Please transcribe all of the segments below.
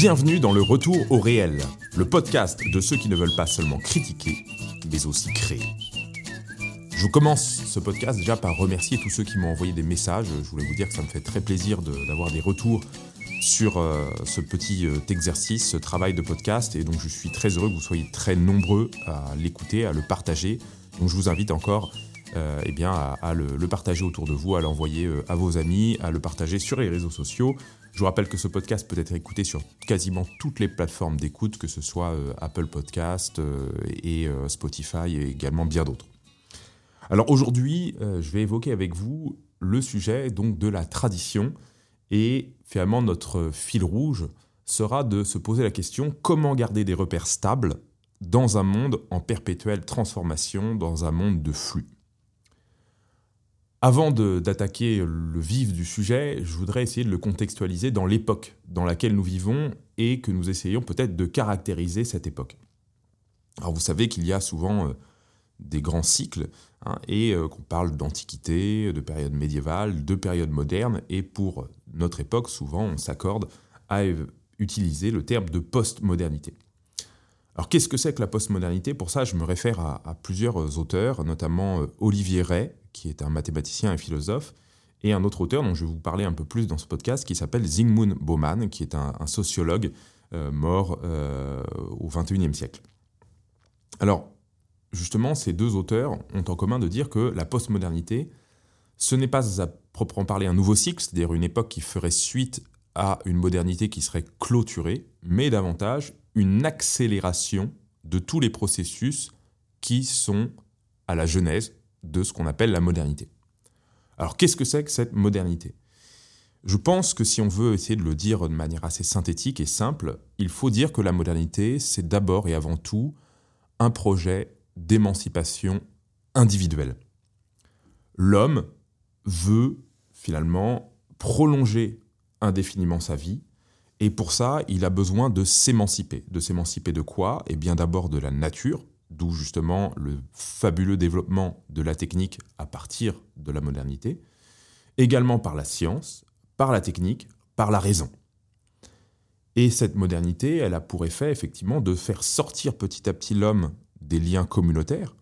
Bienvenue dans le Retour au réel, le podcast de ceux qui ne veulent pas seulement critiquer, mais aussi créer. Je commence ce podcast déjà par remercier tous ceux qui m'ont envoyé des messages. Je voulais vous dire que ça me fait très plaisir d'avoir des retours sur euh, ce petit euh, exercice, ce travail de podcast. Et donc je suis très heureux que vous soyez très nombreux à l'écouter, à le partager. Donc je vous invite encore euh, eh bien, à, le, partager autour de vous, à l'envoyer à vos amis, à le partager sur les réseaux sociaux. Je vous rappelle que ce podcast peut être écouté sur quasiment toutes les plateformes d'écoute, que ce soit Apple Podcast et Spotify et également bien d'autres. Alors aujourd'hui, je vais évoquer avec vous le sujet donc de la tradition et finalement, notre fil rouge sera de se poser la question comment garder des repères stables dans un monde en perpétuelle transformation, dans un monde de flux? Avant d'attaquer le vif du sujet, je voudrais essayer de le contextualiser dans l'époque dans laquelle nous vivons et que nous essayons peut-être de caractériser cette époque. Alors vous savez qu'il y a souvent euh, des grands cycles, hein, et euh, qu'on parle d'antiquité, de période médiévale, de période moderne, et pour notre époque, souvent, on s'accorde à utiliser le terme de postmodernité. Alors qu'est-ce que c'est que la postmodernité? Pour ça, je me réfère à, plusieurs auteurs, notamment euh, Olivier Ray, qui est un mathématicien et philosophe, et un autre auteur dont je vais vous parler un peu plus dans ce podcast, qui s'appelle Zygmunt Bauman, qui est un, sociologue euh, mort au XXIe siècle. Alors, justement, ces deux auteurs ont en commun de dire que la postmodernité, ce n'est pas à proprement parler un nouveau cycle, c'est-à-dire une époque qui ferait suite à une modernité qui serait clôturée, mais davantage une accélération de tous les processus qui sont à la genèse de ce qu'on appelle la modernité. Alors qu'est-ce que c'est que cette modernité? Je pense que si on veut essayer de le dire de manière assez synthétique et simple, il faut dire que la modernité, c'est d'abord et avant tout un projet d'émancipation individuelle. L'homme veut finalement prolonger indéfiniment sa vie, et pour ça, il a besoin de s'émanciper. De s'émanciper de quoi? Eh bien d'abord de la nature, d'où justement le fabuleux développement de la technique à partir de la modernité, également par la science, par la technique, par la raison. Et cette modernité, elle a pour effet effectivement de faire sortir petit à petit l'homme des liens communautaires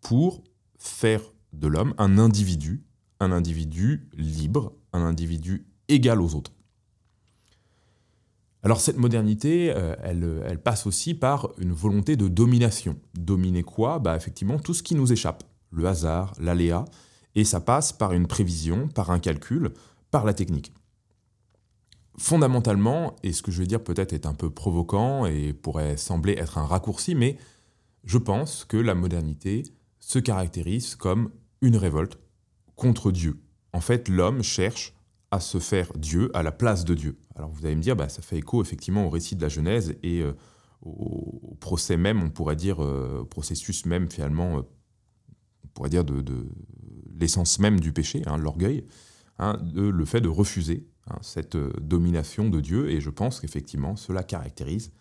pour faire de l'homme un individu, un individu libre, un individu égal aux autres. Alors cette modernité, euh, elle, elle, passe aussi par une volonté de domination. Dominer quoi? Bah, Effectivement, tout ce qui nous échappe, le hasard, l'aléa, et ça passe par une prévision, par un calcul, par la technique. Fondamentalement, et ce que je vais dire peut-être est un peu provoquant et pourrait sembler être un raccourci, mais je pense que la modernité se caractérise comme une révolte contre Dieu. En fait, l'homme cherche à se faire Dieu à la place de Dieu. Alors vous allez me dire, bah, ça fait écho effectivement au récit de la Genèse et euh, au, procès même, on pourrait dire, euh, processus même finalement, euh, on pourrait dire de, l'essence même du péché, hein, l'orgueil, hein, le fait de refuser hein, cette domination de Dieu. Et je pense qu'effectivement, cela caractérise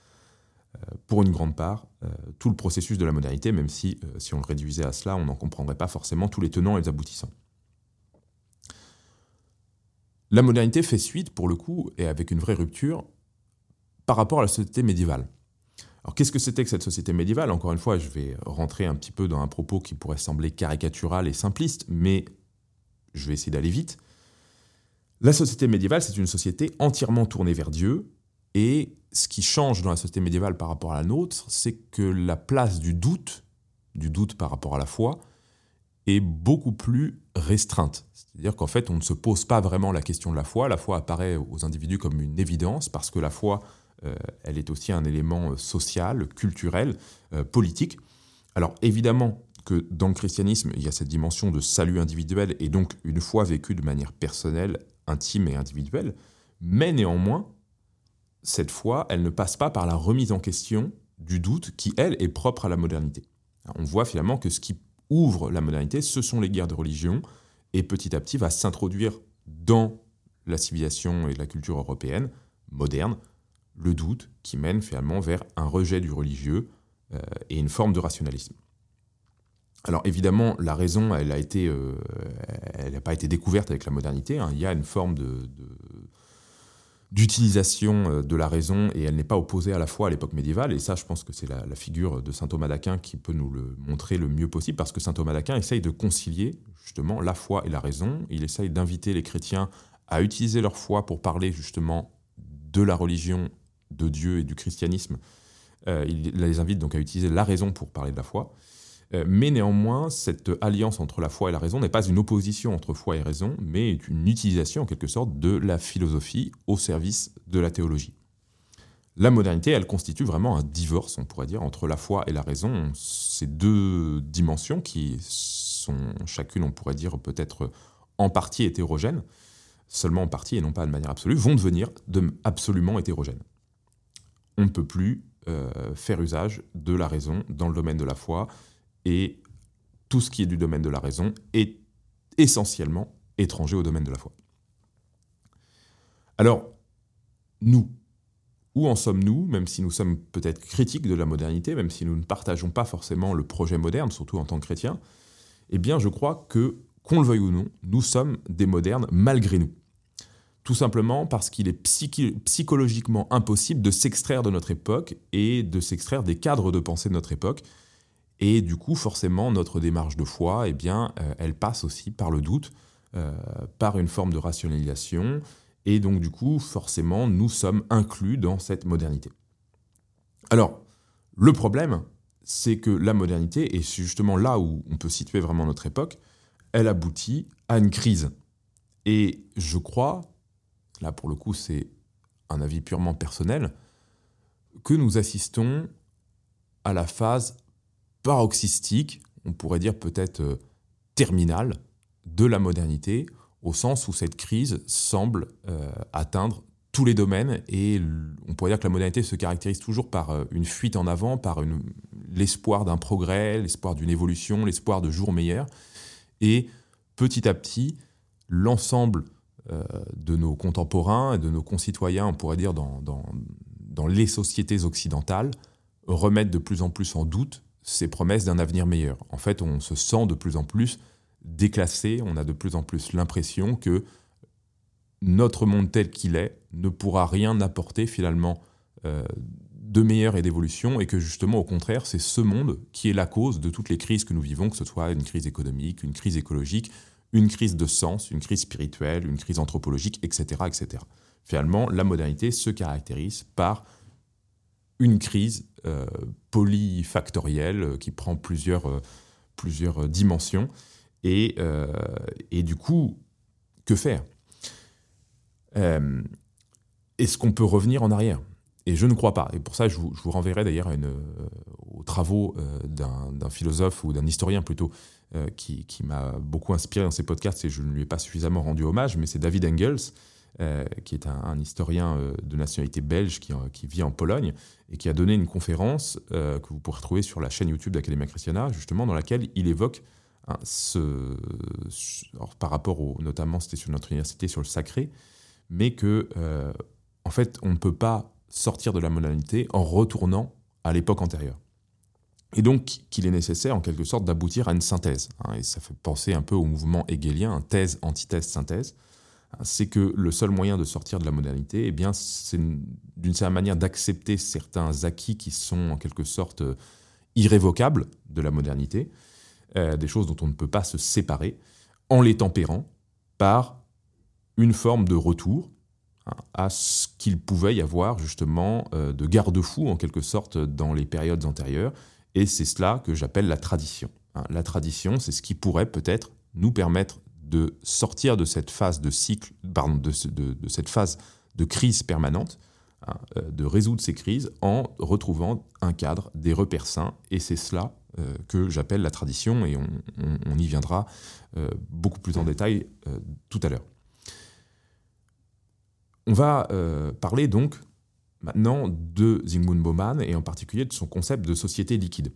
pour une grande part, tout le processus de la modernité, même si, si on le réduisait à cela, on n'en comprendrait pas forcément tous les tenants et les aboutissants. La modernité fait suite, pour le coup, et avec une vraie rupture, par rapport à la société médiévale. Alors qu'est-ce que c'était que cette société médiévale? Encore une fois, je vais rentrer un petit peu dans un propos qui pourrait sembler caricatural et simpliste, mais je vais essayer d'aller vite. La société médiévale, c'est une société entièrement tournée vers Dieu, et ce qui change dans la société médiévale par rapport à la nôtre, c'est que la place du doute, du doute par rapport à la foi, est beaucoup plus restreinte. C'est-à-dire qu'en fait, on ne se pose pas vraiment la question de la foi. La foi apparaît aux individus comme une évidence parce que la foi, euh, elle est aussi un élément euh, social, culturel, euh, politique. Alors évidemment que dans le christianisme, il y a cette dimension de salut individuel et donc une foi vécue de manière personnelle, intime et individuelle, mais néanmoins, cette fois, elle ne passe pas par la remise en question du doute qui, elle, est propre à la modernité. On voit finalement que ce qui ouvre la modernité, ce sont les guerres de religion, et petit à petit va s'introduire dans la civilisation et la culture européenne moderne le doute qui mène finalement vers un rejet du religieux euh, et une forme de rationalisme. Alors évidemment, la raison, elle a été, euh, n'a pas été découverte avec la modernité. Hein. Il y a une forme de d'utilisation de la raison et elle n'est pas opposée à la foi à l'époque médiévale. Et ça, je pense que c'est la, figure de saint Thomas d'Aquin qui peut nous le montrer le mieux possible parce que saint Thomas d'Aquin essaye de concilier justement la foi et la raison. Il essaye d'inviter les chrétiens à utiliser leur foi pour parler justement de la religion, de Dieu et du christianisme. il les invite donc à utiliser la raison pour parler de la foi. Euh, mais néanmoins, cette alliance entre la foi et la raison n'est pas une opposition entre foi et raison, mais une utilisation en quelque sorte de la philosophie au service de la théologie. La modernité, elle constitue vraiment un divorce, on pourrait dire, entre la foi et la raison. Ces deux dimensions qui sont chacune, on pourrait dire, peut-être en partie hétérogènes, seulement en partie et non pas de manière absolue, vont devenir absolument hétérogènes. On ne peut plus euh, faire usage de la raison dans le domaine de la foi, et tout ce qui est du domaine de la raison est essentiellement étranger au domaine de la foi. Alors, nous, où en sommes-nous, même si nous sommes peut-être critiques de la modernité, même si nous ne partageons pas forcément le projet moderne, surtout en tant que chrétiens, eh bien je crois que, qu'on le veuille ou non, nous sommes des modernes malgré nous. Tout simplement parce qu'il est psychologiquement impossible de s'extraire de notre époque et de s'extraire des cadres de pensée de notre époque et du coup, forcément, notre démarche de foi, eh bien, euh, elle passe aussi par le doute, euh, par une forme de rationalisation. Et donc, du coup, forcément, nous sommes inclus dans cette modernité. Alors, le problème, c'est que la modernité, et c'est justement là où on peut situer vraiment notre époque, elle aboutit à une crise. Et je crois, là pour le coup c'est un avis purement personnel, que nous assistons à la phase paroxystique, on pourrait dire peut-être euh, terminale, de la modernité, au sens où cette crise semble euh, atteindre tous les domaines et on pourrait dire que la modernité se caractérise toujours par euh, une fuite en avant, par l'espoir d'un progrès, l'espoir d'une évolution, l'espoir de jours meilleurs. Et petit à petit, l'ensemble de nos contemporains et de nos concitoyens, on pourrait dire dans, dans les sociétés occidentales, remettent de plus en plus en doute ces promesses d'un avenir meilleur. En fait, on se sent de plus en plus déclassé, on a de plus en plus l'impression que notre monde tel qu'il est ne pourra rien apporter finalement euh, de meilleur et d'évolution, et que justement, au contraire, c'est ce monde qui est la cause de toutes les crises que nous vivons, que ce soit une crise économique, une crise écologique, une crise de sens, une crise spirituelle, une crise anthropologique, etc. etc. Finalement, la modernité se caractérise par une crise euh, polyfactorielle euh, qui prend plusieurs, euh, plusieurs dimensions. Et, et, du coup, que faire? Est-ce qu'on peut revenir en arrière? Et je ne crois pas. Et pour ça, je vous, je vous renverrai d'ailleurs aux travaux d'un philosophe ou d'un historien plutôt qui, qui m'a beaucoup inspiré dans ses podcasts et je ne lui ai pas suffisamment rendu hommage, mais c'est David Engels euh, qui est un, historien euh, de nationalité belge qui, qui, vit en Pologne et qui a donné une conférence euh, que vous pourrez trouver sur la chaîne YouTube d'Academia Christiana, justement, dans laquelle il évoque hein, ce, par rapport au, notamment, c'était sur notre université, sur le sacré, mais que, en fait, on ne peut pas sortir de la modernité en retournant à l'époque antérieure. Et donc qu'il est nécessaire en quelque sorte d'aboutir à une synthèse. Hein, et ça fait penser un peu au mouvement hegelien, thèse, antithèse, synthèse c'est que le seul moyen de sortir de la modernité, eh bien, c'est d'une certaine manière d'accepter certains acquis qui sont en quelque sorte euh, irrévocables de la modernité, euh, des choses dont on ne peut pas se séparer, en les tempérant par une forme de retour hein, à ce qu'il pouvait y avoir justement euh, de garde-fou en quelque sorte dans les périodes antérieures, et c'est cela que j'appelle la tradition. Hein. La tradition, c'est ce qui pourrait peut-être nous permettre de sortir de cette phase de crise permanente, hein, euh, de résoudre ces crises en retrouvant un cadre, des repères sains, et c'est cela euh, que j'appelle la tradition, et on, y viendra euh, beaucoup plus en détail tout à l'heure. On va parler donc maintenant de Zygmunt Bauman, et en particulier de son concept de société liquide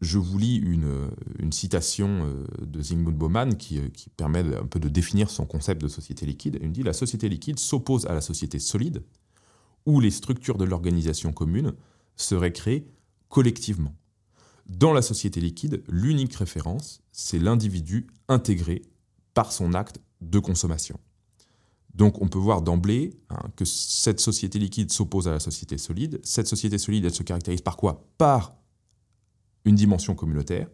je vous lis une, citation euh, de Zygmunt Bauman qui, euh, qui, permet un peu de définir son concept de société liquide. Il dit La société liquide s'oppose à la société solide, où les structures de l'organisation commune seraient créées collectivement. Dans la société liquide, l'unique référence, c'est l'individu intégré par son acte de consommation. Donc on peut voir d'emblée hein, que cette société liquide s'oppose à la société solide. Cette société solide, elle se caractérise par quoi? Par une dimension communautaire.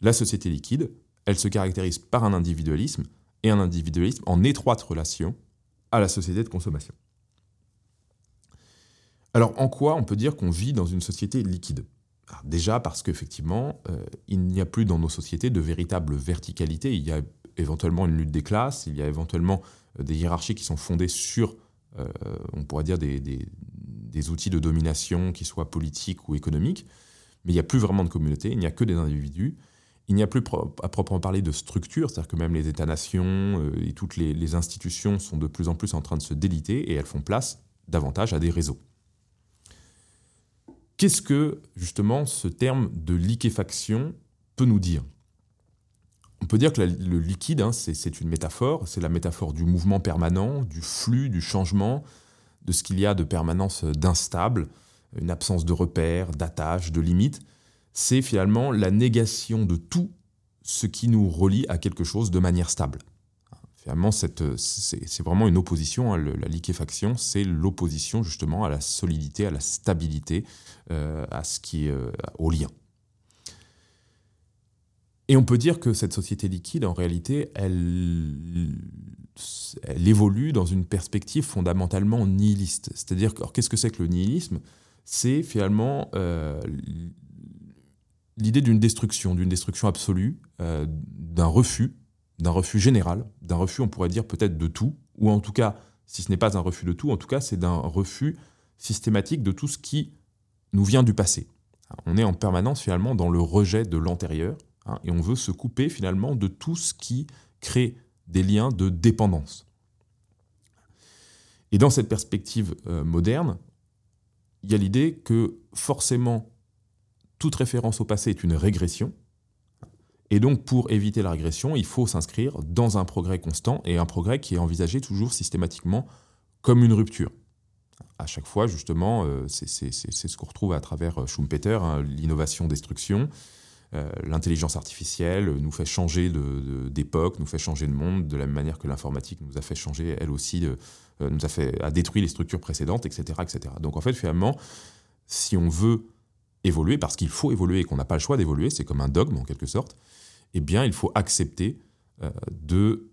La société liquide, elle se caractérise par un individualisme, et un individualisme en étroite relation à la société de consommation. Alors en quoi on peut dire qu'on vit dans une société liquide? Déjà parce qu'effectivement, euh, il n'y a plus dans nos sociétés de véritable verticalité, il y a éventuellement une lutte des classes, il y a éventuellement euh, des hiérarchies qui sont fondées sur, euh, on pourrait dire, des, des, outils de domination, qui soient politiques ou économiques, mais il n'y a plus vraiment de communauté, il n'y a que des individus, il n'y a plus à proprement parler de structure, c'est-à-dire que même les États-nations euh, et toutes les, institutions sont de plus en plus en train de se déliter et elles font place davantage à des réseaux. Qu'est-ce que justement ce terme de liquéfaction peut nous dire? On peut dire que le liquide, hein, c'est une métaphore, c'est la métaphore du mouvement permanent, du flux, du changement, de ce qu'il y a de permanence d'instable, une absence de repères, d'attaches, de limites c'est finalement la négation de tout ce qui nous relie à quelque chose de manière stable. Finalement, c'est vraiment une opposition. Hein, la liquéfaction, c'est l'opposition justement à la solidité, à la stabilité, euh, à ce qui euh, au lien. Et on peut dire que cette société liquide, en réalité, elle, elle évolue dans une perspective fondamentalement nihiliste. C'est-à-dire, qu'est-ce que c'est que le nihilisme? C'est finalement euh, l'idée d'une destruction, d'une destruction absolue, euh, d'un refus, d'un refus général, d'un refus, on pourrait dire peut-être de tout, ou en tout cas, si ce n'est pas un refus de tout, en tout cas, c'est d'un refus systématique de tout ce qui nous vient du passé. On est en permanence finalement dans le rejet de l'antérieur, hein, et on veut se couper finalement de tout ce qui crée des liens de dépendance. Et dans cette perspective euh, moderne, il y a l'idée que forcément toute référence au passé est une régression. Et donc, pour éviter la régression, il faut s'inscrire dans un progrès constant et un progrès qui est envisagé toujours systématiquement comme une rupture. À chaque fois, justement, euh, c'est ce qu'on retrouve à travers euh, Schumpeter, hein, l'innovation-destruction. Euh, l'intelligence artificielle nous fait changer d'époque, nous fait changer de monde, de la même manière que l'informatique nous a fait changer, elle aussi, nous a, détruit les structures précédentes, etc., etc. Donc en fait, finalement, si on veut évoluer, parce qu'il faut évoluer et qu'on n'a pas le choix d'évoluer, c'est comme un dogme en quelque sorte, eh bien il faut accepter euh, de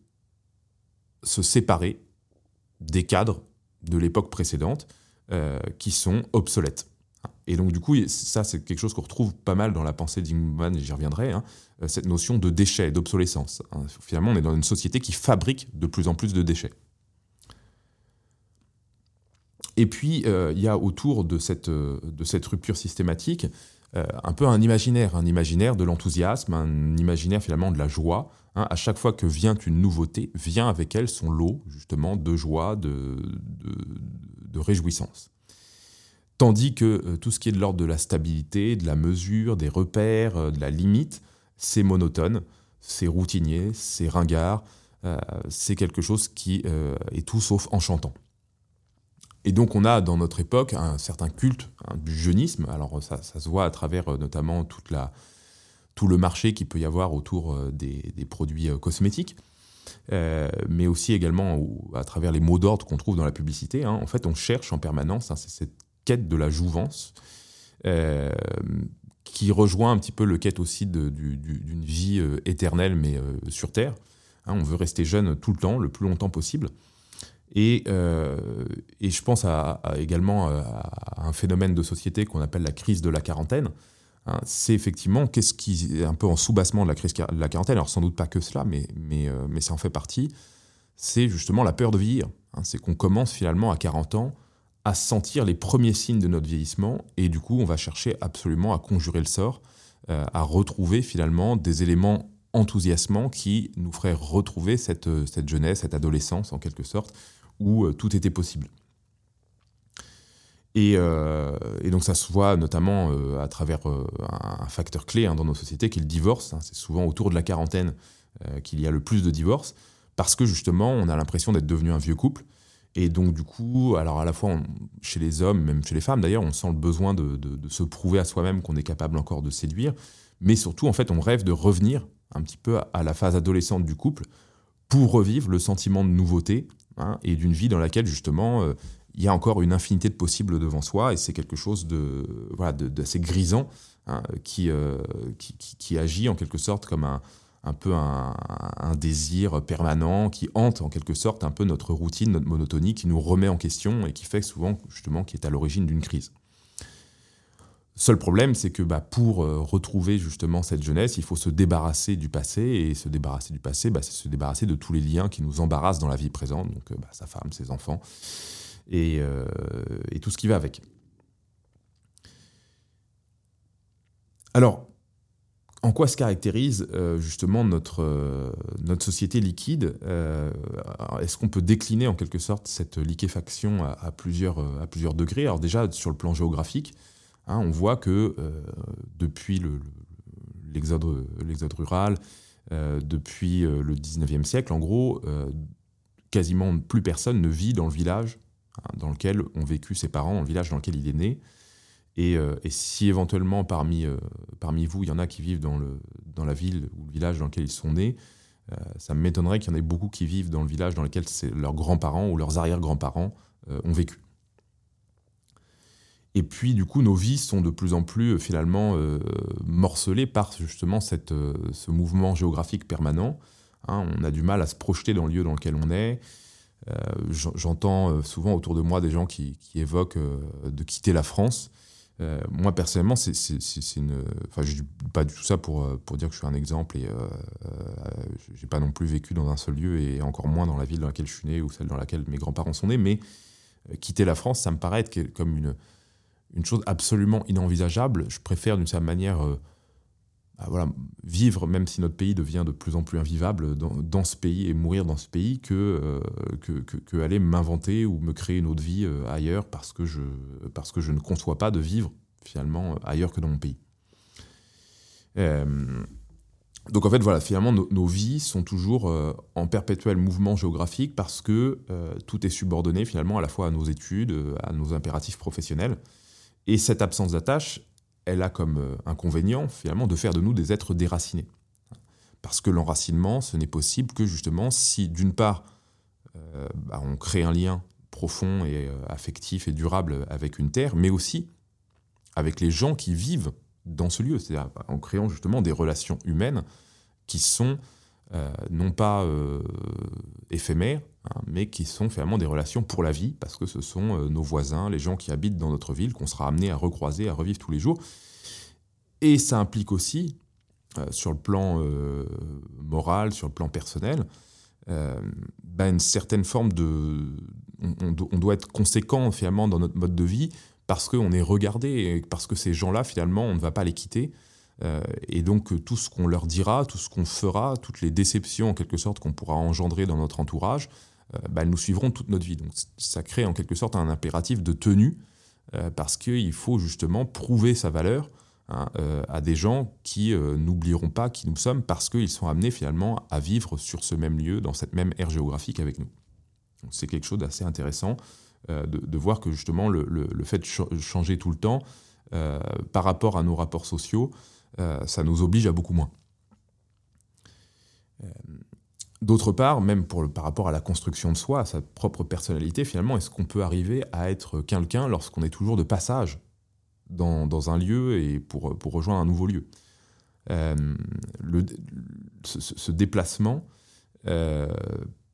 se séparer des cadres de l'époque précédente euh, qui sont obsolètes. Et donc du coup, ça c'est quelque chose qu'on retrouve pas mal dans la pensée d'Ingman, j'y reviendrai, hein, euh, cette notion de déchets, d'obsolescence. Hein. Finalement, on est dans une société qui fabrique de plus en plus de déchets. Et puis, euh, il y a autour de cette, euh, de cette rupture systématique euh, un peu un imaginaire, un imaginaire de l'enthousiasme, un imaginaire finalement de la joie. Hein. À chaque fois que vient une nouveauté, vient avec elle son lot justement de joie, de, de, réjouissance. Tandis que tout ce qui est de l'ordre de la stabilité, de la mesure, des repères, de la limite, c'est monotone, c'est routinier, c'est ringard, c'est quelque chose qui est tout sauf enchantant. Et donc on a dans notre époque un certain culte hein, du jeunisme. Alors ça, se voit à travers euh, notamment tout le marché qu'il peut y avoir autour euh, des, produits euh, cosmétiques, mais aussi également à travers les mots d'ordre qu'on trouve dans la publicité. Hein. En fait, on cherche en permanence, hein, cette quête de la jouvence qui rejoint un petit peu le quête aussi d'une vie éternelle, mais sur Terre. on veut rester jeune tout le temps, le plus longtemps possible. Euh, et, je pense également euh, à un phénomène de société qu'on appelle la crise de la quarantaine. Hein. c'est effectivement qu'est-ce qui est un peu en sous-bassement de la crise de la quarantaine, alors sans doute pas que cela, mais, mais, euh, ça en fait partie. C'est justement la peur de vieillir. Hein. c'est qu'on commence finalement à 40 ans à sentir les premiers signes de notre vieillissement, et du coup on va chercher absolument à conjurer le sort, à retrouver finalement des éléments enthousiasmants qui nous feraient retrouver cette jeunesse, cette adolescence en quelque sorte, où euh, tout était possible. Euh, et, donc ça se voit notamment euh, à travers un facteur clé hein, dans nos sociétés qui est le divorce. Hein. C'est souvent autour de la quarantaine qu'il y a le plus de divorces, parce que justement on a l'impression d'être devenu un vieux couple. Et donc du coup, alors à la fois chez les hommes, même chez les femmes d'ailleurs, on sent le besoin de, se prouver à soi-même qu'on est capable encore de séduire, mais surtout en fait on rêve de revenir un petit peu à la phase adolescente du couple pour revivre le sentiment de nouveauté hein, et d'une vie dans laquelle justement il y a encore une infinité de possibles devant soi, et c'est quelque chose de voilà d'assez grisant hein, qui, qui, qui, agit en quelque sorte comme un, un peu un, désir permanent qui hante en quelque sorte un peu notre routine, notre monotonie, qui nous remet en question et qui fait souvent justement qui est à l'origine d'une crise. Seul problème, c'est que bah, pour euh, retrouver justement cette jeunesse, il faut se débarrasser du passé, et se débarrasser du passé, bah, c'est se débarrasser de tous les liens qui nous embarrassent dans la vie présente, donc euh, bah, sa femme, ses enfants, et, euh, et, tout ce qui va avec. Alors, en quoi se caractérise justement notre, notre société liquide Est-ce qu'on peut décliner en quelque sorte cette liquéfaction à, plusieurs, à plusieurs degrés? Alors déjà, sur le plan géographique, hein, on voit que depuis l'exode rural, depuis le 19e siècle, en gros, quasiment plus personne ne vit dans le village hein, dans lequel ont vécu ses parents, dans le village dans lequel il est né. Euh, et, si éventuellement parmi, euh, vous, il y en a qui vivent dans, dans la ville ou le village dans lequel ils sont nés, euh, ça m'étonnerait qu'il y en ait beaucoup qui vivent dans le village dans lequel leurs grands-parents ou leurs arrière-grands-parents ont vécu. Et puis, du coup, nos vies sont de plus en plus finalement morcelées par justement cette, ce mouvement géographique permanent. Hein. on a du mal à se projeter dans le lieu dans lequel on est. J'entends souvent autour de moi des gens qui, qui évoquent de quitter la France. Euh, moi, personnellement, c'est une. Enfin, je dis pas du tout ça pour, euh, pour dire que je suis un exemple et euh, j'ai pas non plus vécu dans un seul lieu et encore moins dans la ville dans laquelle je suis né ou celle dans laquelle mes grands-parents sont nés. Mais quitter la France, ça me paraît être comme une, une chose absolument inenvisageable. Je préfère d'une certaine manière bah, voilà, vivre, même si notre pays devient de plus en plus invivable, dans, ce pays et mourir dans ce pays, que, euh, que, aller m'inventer ou me créer une autre vie euh, ailleurs parce que, je, parce que je ne conçois pas de vivre finalement ailleurs que dans mon pays. Euh, donc en fait, voilà, finalement, nos vies sont toujours en perpétuel mouvement géographique parce que tout est subordonné finalement à la fois à nos études, à nos impératifs professionnels. Et cette absence d'attache, elle a comme euh, inconvénient finalement de faire de nous des êtres déracinés. Parce que l'enracinement, ce n'est possible que justement si d'une part euh, bah, on crée un lien profond et euh, affectif et durable avec une terre, mais aussi avec les gens qui vivent dans ce lieu, c'est-à-dire bah, en créant justement des relations humaines qui sont non pas éphémères, hein, mais qui sont finalement des relations pour la vie, parce que ce sont nos voisins, les gens qui habitent dans notre ville, qu'on sera amené à recroiser, à revivre tous les jours. Et ça implique aussi, euh, sur le plan euh, moral, sur le plan personnel, euh, ben, une certaine forme de... On, doit être conséquent finalement dans notre mode de vie parce qu'on est regardé, parce que ces gens-là, finalement, on ne va pas les quitter. Et donc tout ce qu'on leur dira, tout ce qu'on fera, toutes les déceptions en quelque sorte qu'on pourra engendrer dans notre entourage, ben, elles nous suivront toute notre vie. Donc ça crée en quelque sorte un impératif de tenue parce qu'il faut justement prouver sa valeur Hein, euh, à des gens qui euh, n'oublieront pas qui nous sommes parce qu'ils sont amenés finalement à vivre sur ce même lieu, dans cette même ère géographique avec nous. C'est quelque chose d'assez intéressant euh, de, voir que justement le, fait de changer tout le temps par rapport à nos rapports sociaux, ça nous oblige à beaucoup moins. D'autre part, même par rapport à la construction de soi, à sa propre personnalité, finalement, est-ce qu'on peut arriver à être quelqu'un lorsqu'on est toujours de passage dans, un lieu et pour, rejoindre un nouveau lieu? Euh, ce, déplacement euh,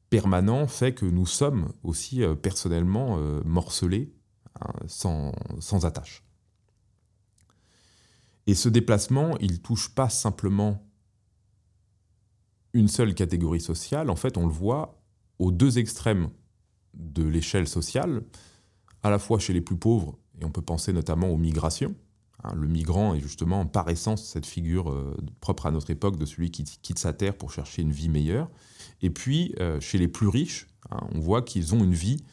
permanent fait que nous sommes aussi euh, personnellement morcelés hein, sans, sans, attache. Et ce déplacement, il touche pas simplement une seule catégorie sociale, en fait on le voit aux deux extrêmes de l'échelle sociale, à la fois chez les plus pauvres et on peut penser notamment aux migrations. Hein, le migrant est justement par essence cette figure euh, propre à notre époque de celui qui quitte sa terre pour chercher une vie meilleure. Et puis, euh, chez les plus riches, hein, on voit qu'ils ont une vie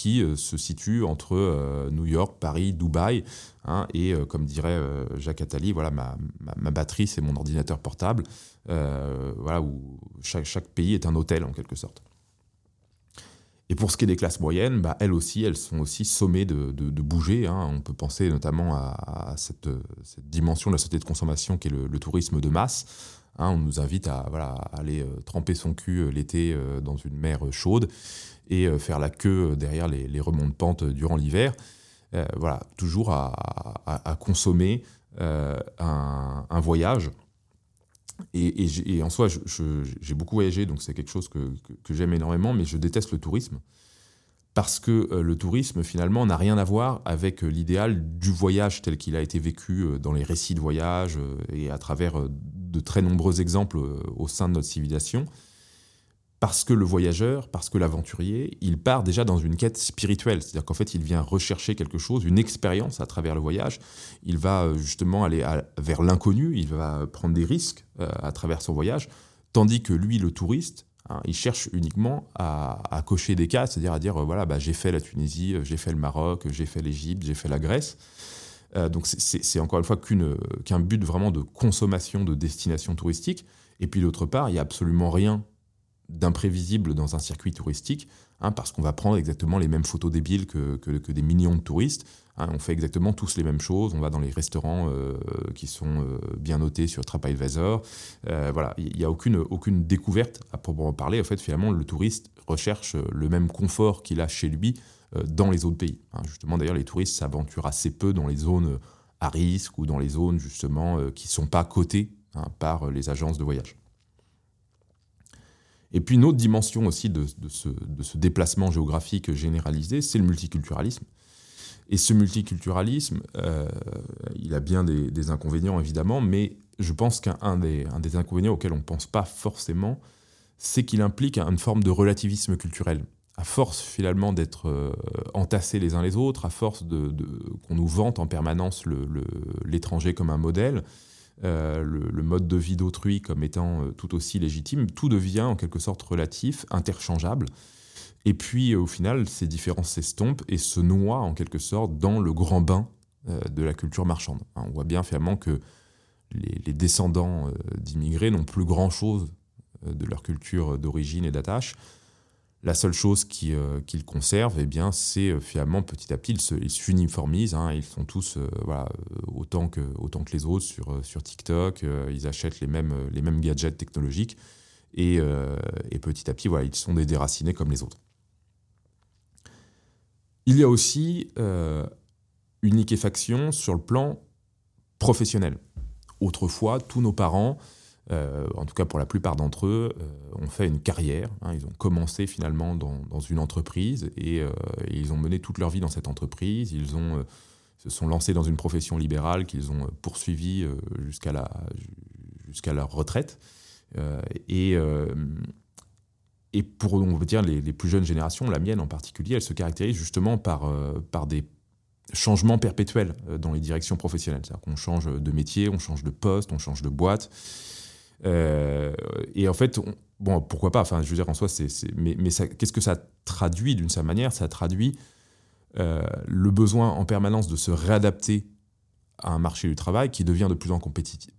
qui euh, se situe entre New York, Paris, Dubaï. Hein, et comme dirait Jacques Attali, voilà, ma, ma, batterie, c'est mon ordinateur portable. voilà, où chaque, chaque pays est un hôtel en quelque sorte. Et pour ce qui est des classes moyennes, bah, elles aussi, elles sont aussi sommées de, bouger. Hein. On peut penser notamment à, cette, dimension de la société de consommation qui est le, tourisme de masse, Hein, on nous invite à, aller tremper son cul l'été dans une mer chaude et faire la queue derrière les, les remonts de pente durant l'hiver. voilà, toujours à, consommer un, voyage. Et, en soi, j'ai beaucoup voyagé, donc c'est quelque chose que j'aime énormément, mais je déteste le tourisme parce que euh, le tourisme finalement n'a rien à voir avec euh, l'idéal du voyage tel qu'il a été vécu euh, dans les récits de voyage et à travers de très nombreux exemples au sein de notre civilisation. Parce que le voyageur, parce que l'aventurier, il part déjà dans une quête spirituelle, c'est-à-dire qu'en fait il vient rechercher quelque chose, une expérience à travers le voyage, il va justement aller vers l'inconnu, il va prendre des risques à travers son voyage, tandis que lui, le touriste, Hein, ils cherchent uniquement à, cocher des cas, c'est-à-dire à dire, euh, voilà, bah, j'ai fait la Tunisie, euh, j'ai fait le Maroc, j'ai fait l'Égypte, j'ai fait la Grèce. Euh, donc c'est encore une fois qu'un but vraiment de consommation de destination touristique. Et puis d'autre part, il n'y a absolument rien d'imprévisible dans un circuit touristique, hein, parce qu'on va prendre exactement les mêmes photos débiles que, des millions de touristes. Hein. on fait exactement tous les mêmes choses. On va dans les restaurants euh, qui sont euh, bien notés sur TripAdvisor. Euh, voilà, il n'y a aucune découverte à proprement parler. En fait, finalement, le touriste recherche le même confort qu'il a chez lui dans les autres pays. Hein. justement, d'ailleurs, les touristes s'aventurent assez peu dans les zones à risque ou dans les zones justement qui ne sont pas cotées par les agences de voyage. Et puis une autre dimension aussi de, ce, déplacement géographique généralisé, c'est le multiculturalisme. Et ce multiculturalisme, euh, il a bien des, inconvénients évidemment, mais je pense qu'un des, des, inconvénients auxquels on ne pense pas forcément, c'est qu'il implique une forme de relativisme culturel. À force finalement d'être euh, entassés les uns les autres, à force de, qu'on nous vante en permanence l'étranger comme un modèle, euh, le, mode de vie d'autrui comme étant euh, tout aussi légitime, tout devient en quelque sorte relatif, interchangeable. Et puis au final, ces différences s'estompent et se noient en quelque sorte dans le grand bain de la culture marchande. On voit bien finalement que les, descendants d'immigrés n'ont plus grand-chose de leur culture d'origine et d'attache la seule chose euh, qu'ils conservent, eh c'est euh, finalement petit à petit, ils s'uniformisent. Hein, ils sont tous euh, autant, que, les autres sur, TikTok. ils achètent les mêmes, gadgets technologiques. Et, et, petit à petit, ils sont des déracinés comme les autres. Il y a aussi une liquéfaction sur le plan professionnel. Autrefois, tous nos parents euh, en tout cas pour la plupart d'entre eux, euh, ont fait une carrière. Hein. ils ont commencé finalement dans, une entreprise et, euh, et, ils ont mené toute leur vie dans cette entreprise. Ils se sont lancés dans une profession libérale qu'ils ont poursuivie jusqu'à la, jusqu'à leur retraite. et, pour on veut dire les, les, plus jeunes générations, la mienne en particulier, elle se caractérise justement par, par des changements perpétuels dans les directions professionnelles. C'est-à-dire qu'on change de métier, on change de poste, on change de boîte. Euh, et en fait, bon, pourquoi pas Enfin, je veux dire, en soi, c'est, mais, qu'est-ce que ça traduit d'une certaine manière? Ça traduit euh, le besoin en permanence de se réadapter à un marché du travail qui devient de plus en,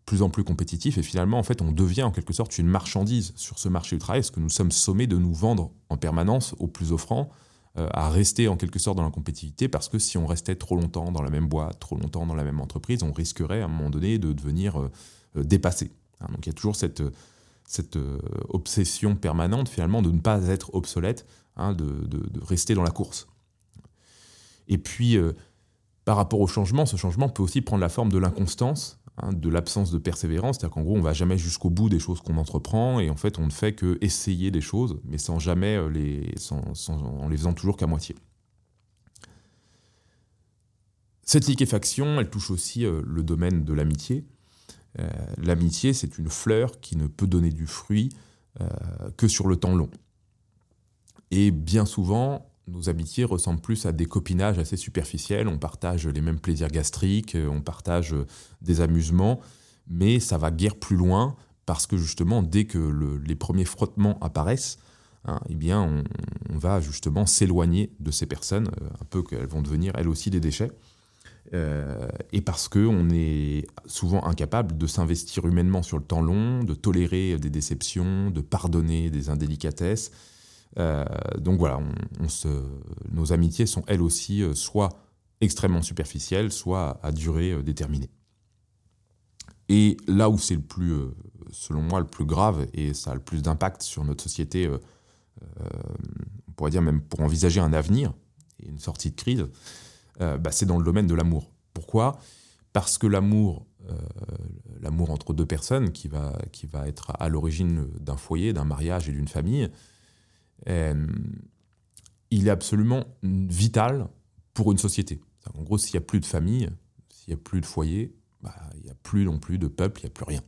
plus en plus compétitif et finalement en fait on devient en quelque sorte une marchandise sur ce marché du travail parce que nous sommes sommés de nous vendre en permanence aux plus offrants euh, à rester en quelque sorte dans la compétitivité parce que si on restait trop longtemps dans la même boîte, trop longtemps dans la même entreprise, on risquerait à un moment donné de devenir dépassé. Hein, donc il y a toujours cette, euh, obsession permanente finalement de ne pas être obsolète, hein, de, rester dans la course. Et puis, euh, par rapport au changement, ce changement peut aussi prendre la forme de l'inconstance, hein, de l'absence de persévérance, c'est-à-dire qu'en gros, on va jamais jusqu'au bout des choses qu'on entreprend, et en fait, on ne fait que essayer des choses, mais sans jamais euh, les, en les faisant toujours qu'à moitié. Cette liquéfaction, elle touche aussi le domaine de l'amitié. Euh, l'amitié, c'est une fleur qui ne peut donner du fruit euh, que sur le temps long. Et bien souvent, nos amitiés ressemblent plus à des copinages assez superficiels. On partage les mêmes plaisirs gastriques, euh, on partage des amusements, mais ça va guère plus loin parce que justement, dès que les premiers frottements apparaissent, hein, eh bien, on, on, va justement s'éloigner de ces personnes, un peu qu'elles vont devenir elles aussi des déchets. Euh, et parce qu'on est souvent incapable de s'investir humainement sur le temps long, de tolérer des déceptions, de pardonner des indélicatesses. Euh, donc voilà, nos amitiés sont elles aussi euh, soit extrêmement superficielles, soit à durée déterminée. Et là où c'est le plus selon moi, le plus grave et ça a le plus d'impact sur notre société, on pourrait dire même pour envisager un avenir et une sortie de crise, bah, c'est dans le domaine de l'amour. Pourquoi? Parce que l'amour, l'amour entre deux personnes qui va, qui va être à l'origine d'un foyer, d'un mariage et d'une famille, il est absolument vital pour une société. En gros, s'il n'y a plus de famille, s'il n'y a plus de foyer, bah, il n'y a plus non plus de peuple, il n'y a plus rien.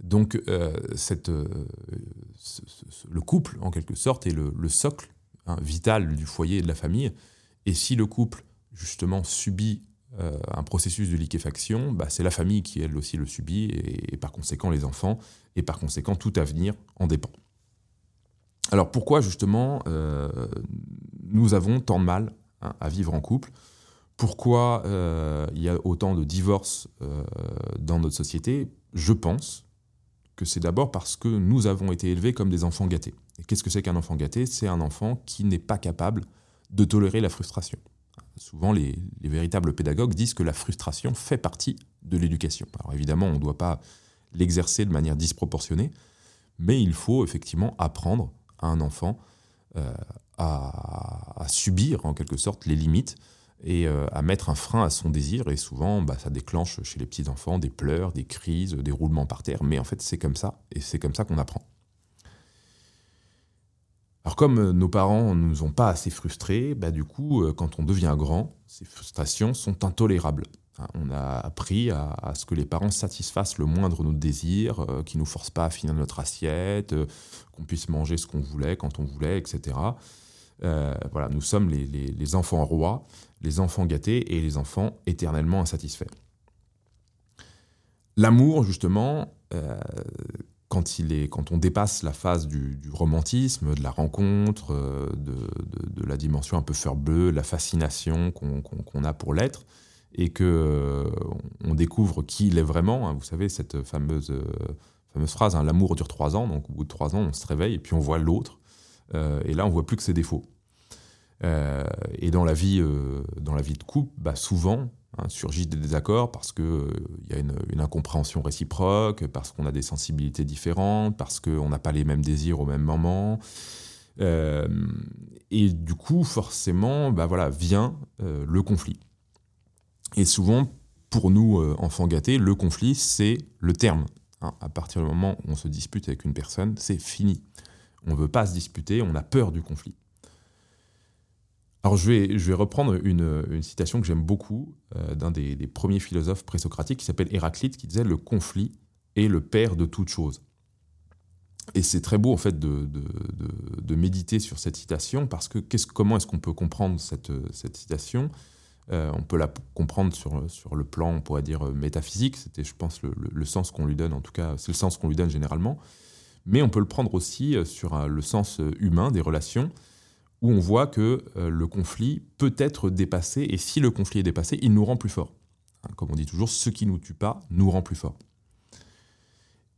Donc, euh, cette, euh, le couple, en quelque sorte, est le, socle hein, vital du foyer et de la famille. Et si le couple, justement, subit euh, un processus de liquéfaction, bah, c'est la famille qui, elle aussi, le subit, et, par conséquent, les enfants, et par conséquent, tout avenir en dépend. Alors, pourquoi, justement, nous avons tant de mal hein, à vivre en couple? Pourquoi euh, il y a autant de divorces euh, dans notre société? Je pense que c'est d'abord parce que nous avons été élevés comme des enfants gâtés. Et qu'est-ce que c'est qu'un enfant gâté? C'est un enfant qui n'est pas capable de tolérer la frustration. Souvent, les, véritables pédagogues disent que la frustration fait partie de l'éducation. Alors évidemment, on ne doit pas l'exercer de manière disproportionnée, mais il faut effectivement apprendre à un enfant euh, à, subir en quelque sorte les limites et euh, à mettre un frein à son désir. Et souvent, bah, ça déclenche chez les petits-enfants des pleurs, des crises, des roulements par terre. Mais en fait, c'est comme ça, et c'est comme ça qu'on apprend. Alors comme euh, nos parents ne nous ont pas assez frustrés, bah, du coup, euh, quand on devient grand, ces frustrations sont intolérables. Hein, on a appris à, ce que les parents satisfassent le moindre de nos désirs, qu'ils ne nous forcent pas à finir notre assiette, qu'on puisse manger ce qu'on voulait quand on voulait, etc. voilà, nous sommes les, enfants rois les enfants gâtés et les enfants éternellement insatisfaits. L'amour, justement, euh, quand, on dépasse la phase du, romantisme, de la rencontre, euh, de, la dimension un peu fleur bleue, la fascination qu'on a pour l'être, et que euh, on découvre qui il est vraiment. Hein, vous savez, cette fameuse, fameuse phrase, hein, l'amour dure trois ans, donc au bout de trois ans, on se réveille et puis on voit l'autre, et là, on voit plus que ses défauts. Euh, et dans la vie, euh, dans la vie de couple, bah, souvent surgissent des désaccords parce qu'il euh, y a une, incompréhension réciproque, parce qu'on a des sensibilités différentes, parce qu'on n'a pas les mêmes désirs au même moment. et du coup, forcément, bah, voilà, vient le conflit. Et souvent, pour nous, enfants gâtés, le conflit, c'est le terme. Hein. À partir du moment où on se dispute avec une personne, c'est fini. On ne veut pas se disputer, on a peur du conflit. Alors je vais, je vais reprendre une, citation que j'aime beaucoup euh, d'un des, premiers philosophes présocratiques qui s'appelle Héraclite qui disait le conflit est le père de toute chose. Et c'est très beau en fait de, de, méditer sur cette citation parce que comment est-ce qu'on peut comprendre cette, cette citation? Euh, On peut la comprendre sur, sur le plan, on pourrait dire métaphysique, c'était je pense le, le sens qu'on lui donne, en tout cas c'est le sens qu'on lui donne généralement, mais on peut le prendre aussi euh, sur le sens humain des relations où on voit que euh, le conflit peut être dépassé, et si le conflit est dépassé, il nous rend plus forts. Hein, comme on dit toujours, ce qui nous tue pas nous rend plus forts.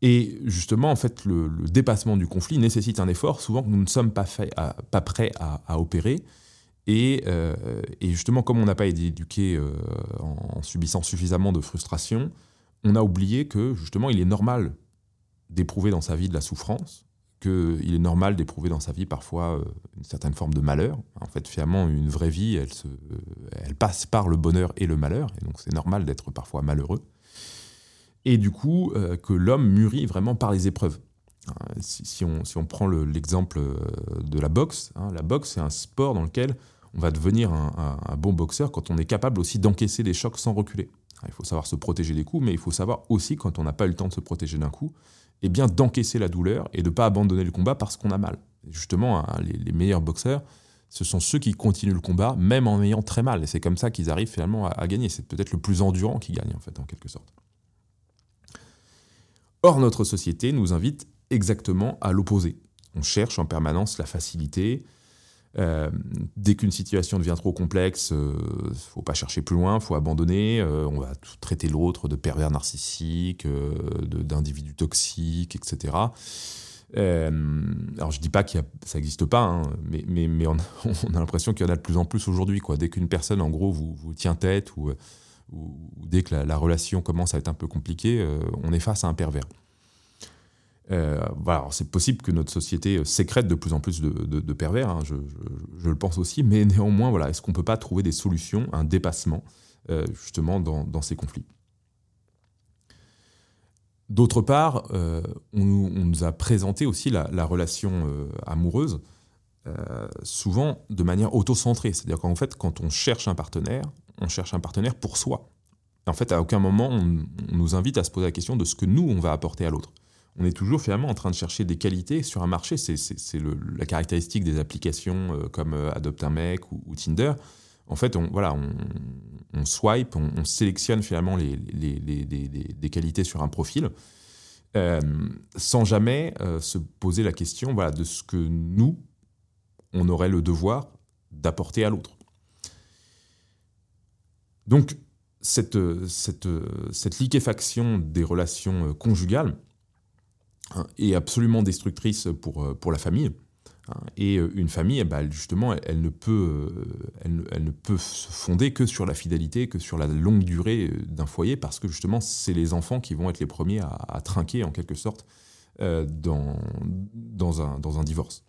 Et justement, en fait, le, dépassement du conflit nécessite un effort, souvent que nous ne sommes pas, pas prêts à, opérer. Euh, et, justement, comme on n'a pas été éduqué euh, en, en, subissant suffisamment de frustration, on a oublié que justement, il est normal d'éprouver dans sa vie de la souffrance, qu'il est normal d'éprouver dans sa vie parfois euh, une certaine forme de malheur. En fait, finalement, une vraie vie, elle, se, elle passe par le bonheur et le malheur, et donc c'est normal d'être parfois malheureux. Et du coup, euh, que l'homme mûrit vraiment par les épreuves. Hein, si, on, prend l'exemple euh, de la boxe, hein, la boxe, c'est un sport dans lequel on va devenir un, un bon boxeur quand on est capable aussi d'encaisser des chocs sans reculer. Il faut savoir se protéger des coups, mais il faut savoir aussi, quand on n'a pas eu le temps de se protéger d'un coup, et bien d'encaisser la douleur et de ne pas abandonner le combat parce qu'on a mal. justement, hein, les, meilleurs boxeurs, ce sont ceux qui continuent le combat même en ayant très mal. Et c'est comme ça qu'ils arrivent finalement à, gagner. C'est peut-être le plus endurant qui gagne en fait, en quelque sorte. Or, notre société nous invite exactement à l'opposé. On cherche en permanence la facilité, euh, dès qu'une situation devient trop complexe, il euh, ne faut pas chercher plus loin, faut abandonner. Euh, on va traiter l'autre de pervers narcissique, d'individu toxique, etc. alors je dis pas que ça n'existe pas, hein, mais, mais, on, a l'impression qu'il y en a de plus en plus aujourd'hui. Dès qu'une personne, en gros, vous, tient tête ou, ou, dès que la, la, relation commence à être un peu compliquée, on est face à un pervers. Voilà, c'est possible que notre société sécrète de plus en plus de, pervers, hein, je, le pense aussi, mais néanmoins, voilà, est-ce qu'on ne peut pas trouver des solutions, un dépassement, justement, dans, ces conflits? D'autre part, on, nous a présenté aussi la, relation amoureuse euh, souvent de manière auto-centrée. C'est-à-dire qu'en fait, quand on cherche un partenaire, on cherche un partenaire pour soi. En fait, à aucun moment, on, nous invite à se poser la question de ce que nous, on va apporter à l'autre. On est toujours finalement en train de chercher des qualités sur un marché. C'est la caractéristique des applications euh, comme euh, Adopt un mec ou, Tinder. En fait, on, voilà, on, swipe, on, sélectionne finalement les, des qualités sur un profil. sans jamais se poser la question de ce que nous, on aurait le devoir d'apporter à l'autre. Donc, cette, liquéfaction des relations euh, conjugales hein, est absolument destructrice pour, euh, pour la famille. Hein. Et euh, une famille, eh ben, justement, elle ne, peut, elle, elle, ne peut se fonder que sur la fidélité, que sur la longue durée d'un foyer, parce que justement, c'est les enfants qui vont être les premiers à, trinquer, en quelque sorte, dans, dans, un, dans un divorce.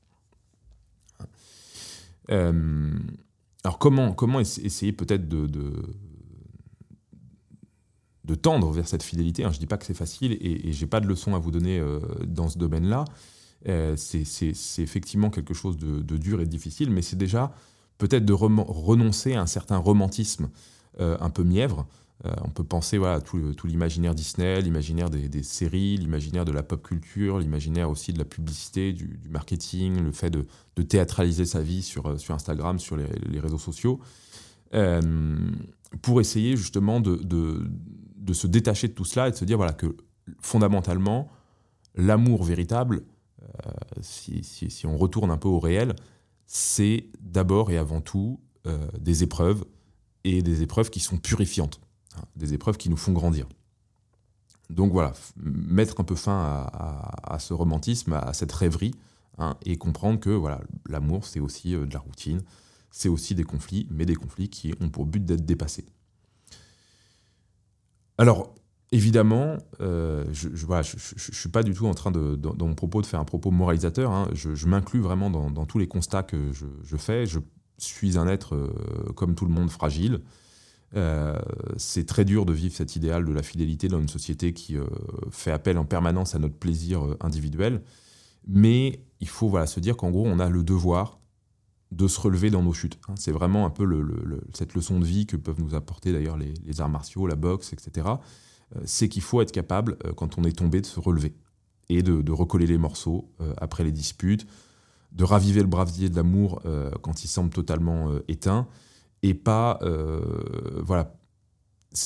Euh, alors comment, comment essayer peut-être de, tendre vers cette fidélité hein, Je ne dis pas que c'est facile et, et je n'ai pas de leçon à vous donner euh, dans ce domaine-là. Euh, c'est effectivement quelque chose de, dur et de difficile, mais c'est déjà peut-être de renoncer à un certain romantisme un peu mièvre, euh, on peut penser voilà, tout, tout l'imaginaire Disney, l'imaginaire des, séries, l'imaginaire de la pop culture, l'imaginaire aussi de la publicité, du, marketing, le fait de, théâtraliser sa vie sur, euh, Instagram, sur les, réseaux sociaux, euh, pour essayer justement de, de, se détacher de tout cela et de se dire voilà, que fondamentalement, l'amour véritable, si, si, on retourne un peu au réel, c'est d'abord et avant tout des épreuves et des épreuves qui sont purifiantes. Hein, des épreuves qui nous font grandir. Donc voilà, mettre un peu fin à, ce romantisme, à cette rêverie, hein, et comprendre que voilà, l'amour, c'est aussi euh, de la routine, c'est aussi des conflits, mais des conflits qui ont pour but d'être dépassés. Alors, évidemment, euh, je ne suis pas du tout en train, de, dans, mon propos, de faire un propos moralisateur. Hein. je, m'inclus vraiment dans, tous les constats que je, fais. Je suis un être, euh, comme tout le monde, fragile. Euh, c'est très dur de vivre cet idéal de la fidélité dans une société qui fait appel en permanence à notre plaisir individuel. Mais il faut voilà, se dire qu'en gros, on a le devoir de se relever dans nos chutes. Hein. C'est vraiment un peu cette leçon de vie que peuvent nous apporter d'ailleurs les, arts martiaux, la boxe, etc. C'est qu'il faut être capable, quand on est tombé, de se relever et de, recoller les morceaux après les disputes, de raviver le brasier de l'amour quand il semble totalement éteint, et pas euh, voilà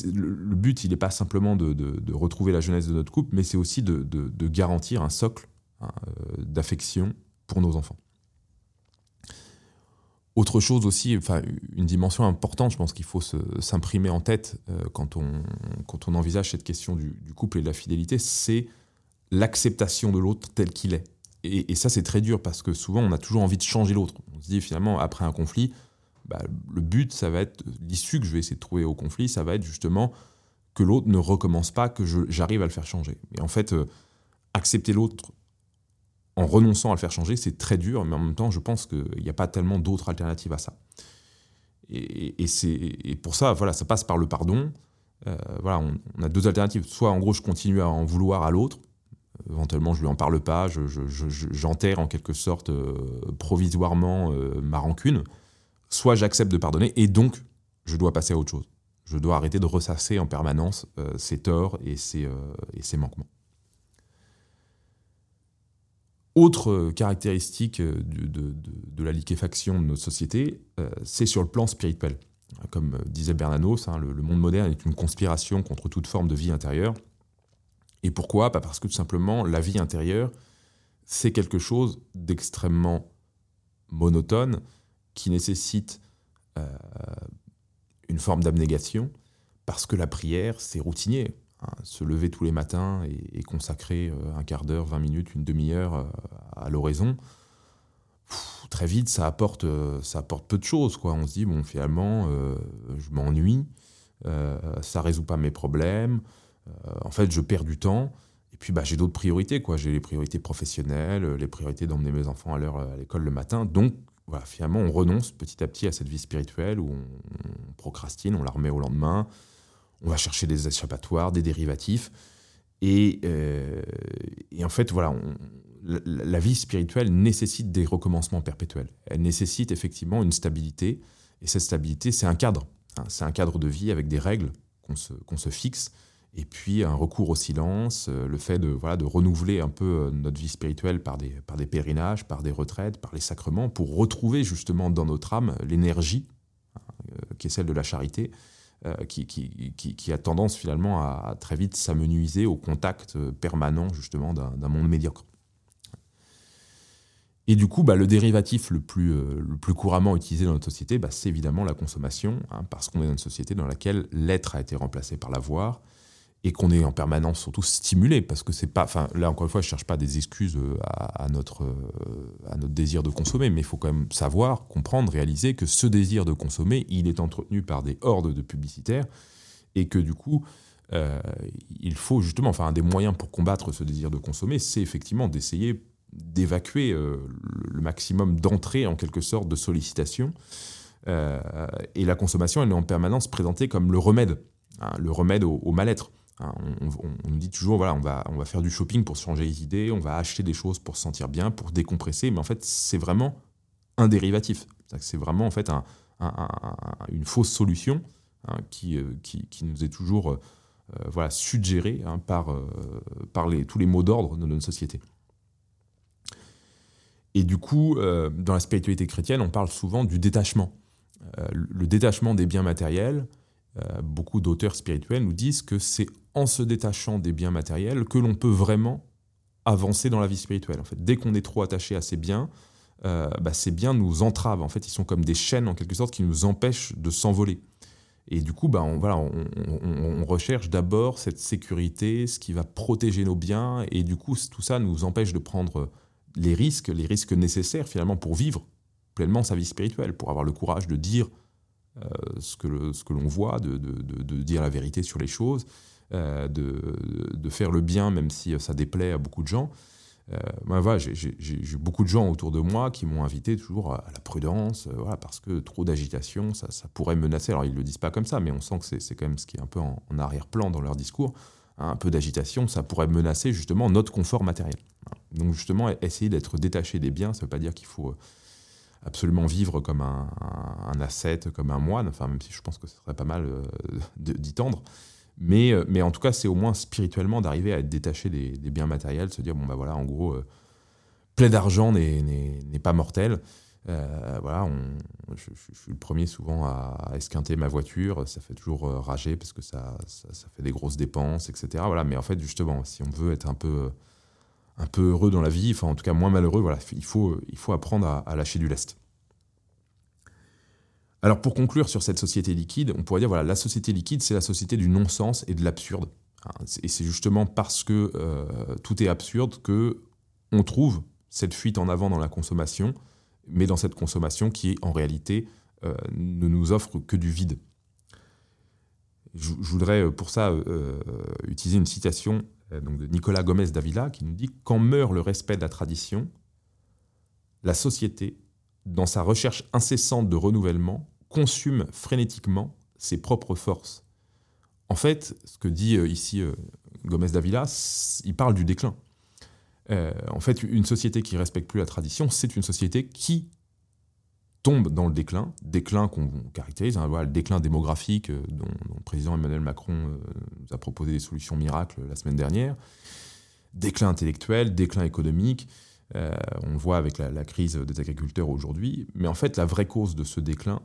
le, but il n'est pas simplement de, retrouver la jeunesse de notre couple mais c'est aussi de, garantir un socle hein, euh, d'affection pour nos enfants autre chose aussi, enfin, une dimension importante, je pense qu'il faut s'imprimer en tête euh, quand, on, quand on envisage cette question du, couple et de la fidélité, c'est l'acceptation de l'autre tel qu'il est. Et, ça, c'est très dur parce que souvent, on a toujours envie de changer l'autre. On se dit finalement, après un conflit, bah, le but, ça va être, l'issue que je vais essayer de trouver au conflit, ça va être justement que l'autre ne recommence pas, que j'arrive à le faire changer. Et en fait, euh, accepter l'autre en renonçant à le faire changer, c'est très dur, mais en même temps, je pense qu'il n'y a pas tellement d'autres alternatives à ça. Et, et, pour ça, voilà, ça passe par le pardon. Euh, voilà, on, a deux alternatives. Soit, en gros, je continue à en vouloir à l'autre, éventuellement, je lui en parle pas, j'enterre en quelque sorte euh, provisoirement ma rancune soit j'accepte de pardonner et donc je dois passer à autre chose. Je dois arrêter de ressasser en permanence euh, ses torts et ses, euh, manquements. Autre caractéristique euh, de, la liquéfaction de notre société, c'est sur le plan spirituel. Comme disait Bernanos, hein, le, monde moderne est une conspiration contre toute forme de vie intérieure. Et pourquoi? Bah, Parce que tout simplement, la vie intérieure, c'est quelque chose d'extrêmement monotone, qui nécessite euh, une forme d'abnégation, parce que la prière, c'est routinier. Se lever tous les matins et, consacrer euh, un quart d'heure, 20 minutes, une demi-heure euh, à l'oraison, très vite, ça apporte, ça apporte peu de choses. Quoi. On se dit, bon, finalement, je m'ennuie, ça résout pas mes problèmes, en fait, je perds du temps. Et puis bah, j'ai d'autres priorités, quoi. J'ai les priorités professionnelles, les priorités d'emmener mes enfants à l'heure à l'école le matin. Donc voilà, finalement, on renonce petit à petit à cette vie spirituelle où on, procrastine, on la remet au lendemain, on va chercher des échappatoires, des dérivatifs. Et, euh, en fait, voilà, la, vie spirituelle nécessite des recommencements perpétuels. Elle nécessite effectivement une stabilité. Et cette stabilité, c'est un cadre. Hein. c'est un cadre de vie avec des règles qu'on se fixe et puis un recours au silence, euh, le fait de, voilà, de renouveler un peu euh, notre vie spirituelle par des, par des pèlerinages, par des retraites, par les sacrements, pour retrouver justement dans notre âme l'énergie hein, qui est celle de la charité, qui, qui, a tendance finalement à, très vite s'amenuiser au contact permanent justement d'un monde médiocre. Et du coup, bah, le dérivatif le plus, le plus couramment utilisé dans notre société, bah, c'est évidemment la consommation, hein, parce qu'on est dans une société dans laquelle l'être a été remplacé par l'avoir, et qu'on est en permanence surtout stimulé parce que c'est pas enfin là encore une fois je cherche pas des excuses euh, à, notre euh, à notre désir de consommer mais il faut quand même savoir comprendre réaliser que ce désir de consommer il est entretenu par des hordes de publicitaires et que du coup euh, il faut justement enfin un des moyens pour combattre ce désir de consommer c'est effectivement d'essayer d'évacuer le maximum d'entrées en quelque sorte de sollicitation et la consommation elle est en permanence présentée comme le remède hein, le remède au mal-être Hein, on, nous dit toujours, voilà, on va, on va faire du shopping pour changer les idées, on va acheter des choses pour se sentir bien, pour décompresser, mais en fait, c'est vraiment un dérivatif. C'est vraiment en fait une fausse solution hein, euh, qui, qui, nous est toujours euh, euh, voilà, suggérée hein, par, par les, tous les mots d'ordre de notre société. Et du coup, dans la spiritualité chrétienne, on parle souvent du détachement. le détachement des biens matériels, beaucoup d'auteurs spirituels nous disent que c'est en se détachant des biens matériels que l'on peut vraiment avancer dans la vie spirituelle. En fait, dès qu'on est trop attaché à ces biens, euh, bah, ces biens nous entravent. En fait, ils sont comme des chaînes en quelque sorte qui nous empêchent de s'envoler. Et du coup, bah, on, voilà, on, recherche d'abord cette sécurité, ce qui va protéger nos biens, et du coup, tout ça nous empêche de prendre les risques, les risques nécessaires finalement pour vivre pleinement sa vie spirituelle, pour avoir le courage de dire euh, ce que, ce que l'on voit, de, de, dire la vérité sur les choses, euh, de, faire le bien même si ça déplaît à beaucoup de gens. Euh, voilà, j'ai beaucoup de gens autour de moi qui m'ont invité toujours à, la prudence, voilà, parce que trop d'agitation, ça, ça, pourrait menacer. Alors ils ne le disent pas comme ça, mais on sent que c'est quand même ce qui est un peu en, arrière-plan dans leur discours. Hein, un peu d'agitation, ça pourrait menacer justement notre confort matériel. Donc justement, essayer d'être détaché des biens, ça ne veut pas dire qu'il faut absolument vivre comme un, ascète, comme un moine, enfin, même si je pense que ce serait pas mal euh, d'y tendre. Mais, euh, mais en tout cas, c'est au moins spirituellement d'arriver à être détaché des, biens matériels, se dire, bon, bah voilà, en gros, euh, plein d'argent n'est pas mortel. voilà, on, je, suis le premier souvent à, esquinter ma voiture, ça fait toujours rager parce que ça, ça, ça, fait des grosses dépenses, etc. Voilà, mais en fait, justement, si on veut être un peu un peu heureux dans la vie, enfin en tout cas moins malheureux, voilà, il faut, apprendre à, lâcher du lest. Alors pour conclure sur cette société liquide, on pourrait dire voilà, la société liquide, c'est la société du non-sens et de l'absurde. Hein, et c'est justement parce que euh, tout est absurde que on trouve cette fuite en avant dans la consommation, mais dans cette consommation qui en réalité euh, ne nous offre que du vide. Je, voudrais euh, pour ça utiliser une citation donc de Nicolas Gomez Davila, qui nous dit Quand meurt le respect de la tradition, la société, dans sa recherche incessante de renouvellement, consume frénétiquement ses propres forces. En fait, ce que dit euh, ici euh, Gomez Davila, il parle du déclin. en fait, une société qui respecte plus la tradition, c'est une société qui tombe dans le déclin, déclin qu'on caractérise, hein, voilà, le déclin démographique euh, dont, le président Emmanuel Macron euh, nous a proposé des solutions miracles la semaine dernière, déclin intellectuel, déclin économique, euh, on le voit avec la, crise des agriculteurs aujourd'hui, mais en fait la vraie cause de ce déclin,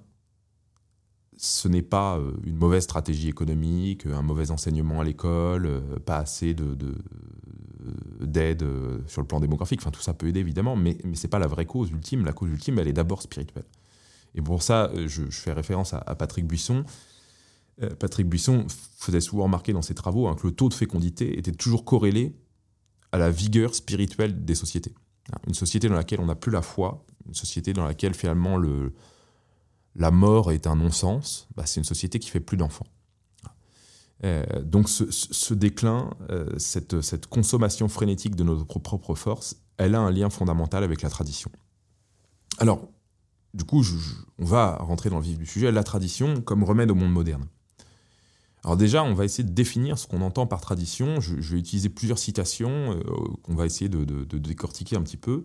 ce n'est pas une mauvaise stratégie économique, un mauvais enseignement à l'école, pas assez de, d'aide euh, sur le plan démographique. Enfin, tout ça peut aider évidemment, mais, mais ce n'est pas la vraie cause ultime. La cause ultime, elle est d'abord spirituelle. Et pour ça, euh, je, fais référence à, Patrick Buisson. Euh, Patrick Buisson faisait souvent remarquer dans ses travaux hein, que le taux de fécondité était toujours corrélé à la vigueur spirituelle des sociétés. Hein, une société dans laquelle on n'a plus la foi, une société dans laquelle finalement le, la mort est un non-sens, bah, c'est une société qui fait plus d'enfants. donc ce, déclin, cette, cette, consommation frénétique de notre propre force, elle a un lien fondamental avec la tradition. Alors, du coup, on va rentrer dans le vif du sujet, la tradition comme remède au monde moderne. Alors déjà, on va essayer de définir ce qu'on entend par tradition. Je, vais utiliser plusieurs citations euh, qu'on va essayer de, décortiquer un petit peu.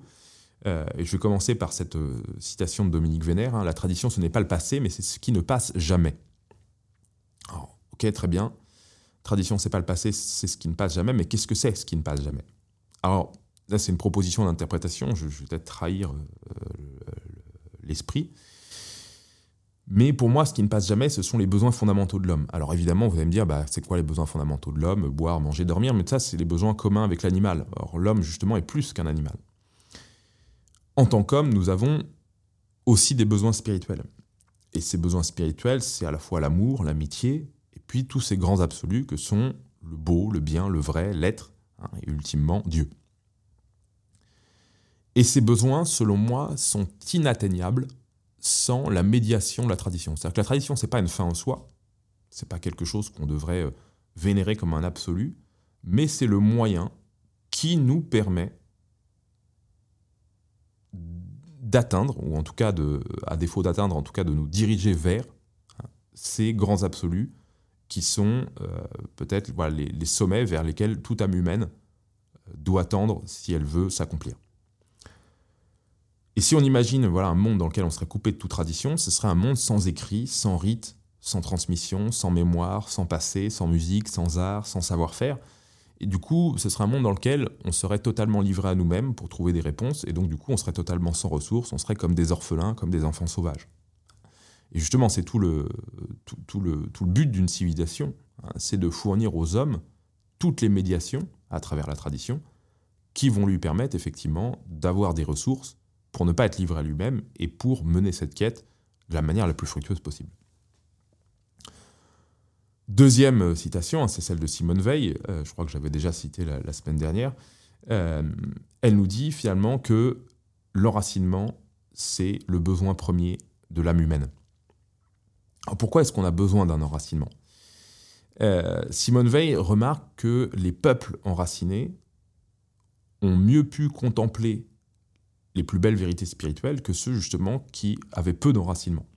Euh, et je vais commencer par cette euh, citation de Dominique Vénère. Hein. la tradition, ce n'est pas le passé, mais c'est ce qui ne passe jamais. Alors, ok, très bien. Tradition, c'est pas le passé, c'est ce qui ne passe jamais. Mais qu'est-ce que c'est ce qui ne passe jamais? Alors, là, c'est une proposition d'interprétation. Je, vais peut-être trahir l'esprit. Mais pour moi, ce qui ne passe jamais, ce sont les besoins fondamentaux de l'homme. Alors évidemment, vous allez me dire, bah, c'est quoi les besoins fondamentaux de l'homme? Boire, manger, dormir, mais ça, c'est les besoins communs avec l'animal. Or, l'homme, justement, est plus qu'un animal. En tant qu'homme, nous avons aussi des besoins spirituels. Et ces besoins spirituels, c'est à la fois l'amour, l'amitié, et puis tous ces grands absolus que sont le beau, le bien, le vrai, l'être, hein, et ultimement Dieu. Et ces besoins, selon moi, sont inatteignables sans la médiation de la tradition. C'est-à-dire que la tradition, c'est pas une fin en soi, c'est pas quelque chose qu'on devrait euh, vénérer comme un absolu, mais c'est le moyen qui nous permet d'atteindre, ou en tout cas, de, à défaut d'atteindre, en tout cas de nous diriger vers hein, ces grands absolus qui sont euh, peut-être les, les, sommets vers lesquels toute âme humaine euh, doit tendre si elle veut s'accomplir. Et si on imagine voilà, un monde dans lequel on serait coupé de toute tradition, ce serait un monde sans écrit, sans rite, sans transmission, sans mémoire, sans passé, sans musique, sans art, sans savoir-faire. Et du coup, ce serait un monde dans lequel on serait totalement livré à nous-mêmes pour trouver des réponses, et donc du coup, on serait totalement sans ressources, on serait comme des orphelins, comme des enfants sauvages. Et justement, c'est tout le, but d'une civilisation, hein, c'est de fournir aux hommes toutes les médiations, à travers la tradition, qui vont lui permettre effectivement d'avoir des ressources pour ne pas être livré à lui-même et pour mener cette quête de la manière la plus fructueuse possible. Deuxième euh, citation, hein, c'est celle de Simone Veil, euh, je crois que j'avais déjà cité la, semaine dernière. Euh, elle nous dit finalement que l'enracinement, c'est le besoin premier de l'âme humaine. Alors pourquoi est-ce qu'on a besoin d'un enracinement? Simone Veil remarque que les peuples enracinés ont mieux pu contempler les plus belles vérités spirituelles que ceux justement qui avaient peu d'enracinement.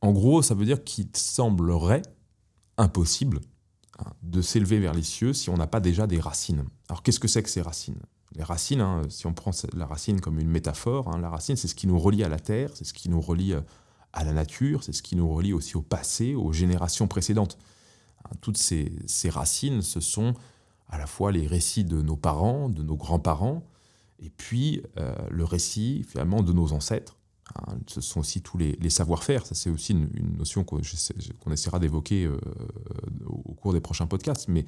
En gros, ça veut dire qu'il semblerait impossible hein, de s'élever vers les cieux si on n'a pas déjà des racines. Alors qu'est-ce que c'est que ces racines? Les racines, hein, si on prend la racine comme une métaphore, hein, la racine c'est ce qui nous relie à la terre, c'est ce qui nous relie euh, à la nature, c'est ce qui nous relie aussi au passé, aux générations précédentes. Toutes ces, racines, ce sont à la fois les récits de nos parents, de nos grands-parents, et puis euh, le récit finalement de nos ancêtres. Ce sont aussi tous les, savoir-faire. Ça, c'est aussi une, notion qu'on essaiera d'évoquer euh, au cours des prochains podcasts. Mais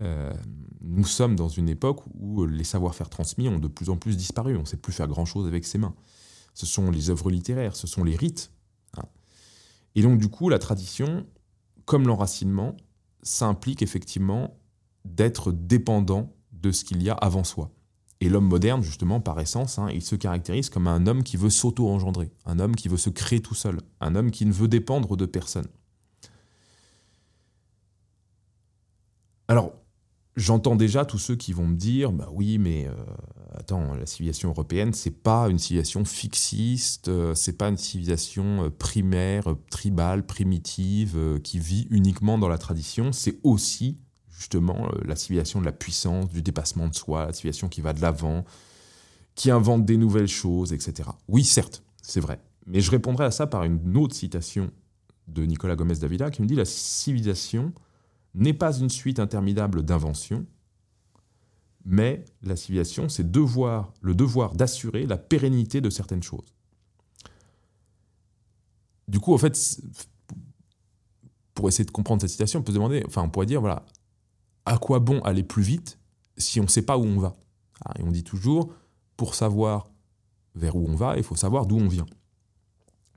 euh, nous sommes dans une époque où les savoir-faire transmis ont de plus en plus disparu. On ne sait plus faire grand-chose avec ses mains. Ce sont les œuvres littéraires, ce sont les rites. Hein. Et donc, du coup, la tradition, comme l'enracinement, ça implique effectivement d'être dépendant de ce qu'il y a avant soi. Et l'homme moderne, justement, par essence, hein, il se caractérise comme un homme qui veut s'auto-engendrer, un homme qui veut se créer tout seul, un homme qui ne veut dépendre de personne. Alors, j'entends déjà tous ceux qui vont me dire, bah oui, mais euh, attends, la civilisation européenne, c'est pas une civilisation fixiste, euh, c'est pas une civilisation euh, primaire, tribale, primitive, qui vit uniquement dans la tradition, c'est aussi justement euh, la civilisation de la puissance, du dépassement de soi, la civilisation qui va de l'avant, qui invente des nouvelles choses, etc. Oui, certes, c'est vrai. Mais je répondrai à ça par une autre citation de Nicolas Gomez Davila qui me dit La civilisation n'est pas une suite interminable d'inventions, mais la civilisation, c'est devoir, le devoir d'assurer la pérennité de certaines choses. Du coup, en fait, pour essayer de comprendre cette citation, on peut se demander, enfin, on pourrait dire, voilà, à quoi bon aller plus vite si on ne sait pas où on va ah, Et on dit toujours, pour savoir vers où on va, il faut savoir d'où on vient.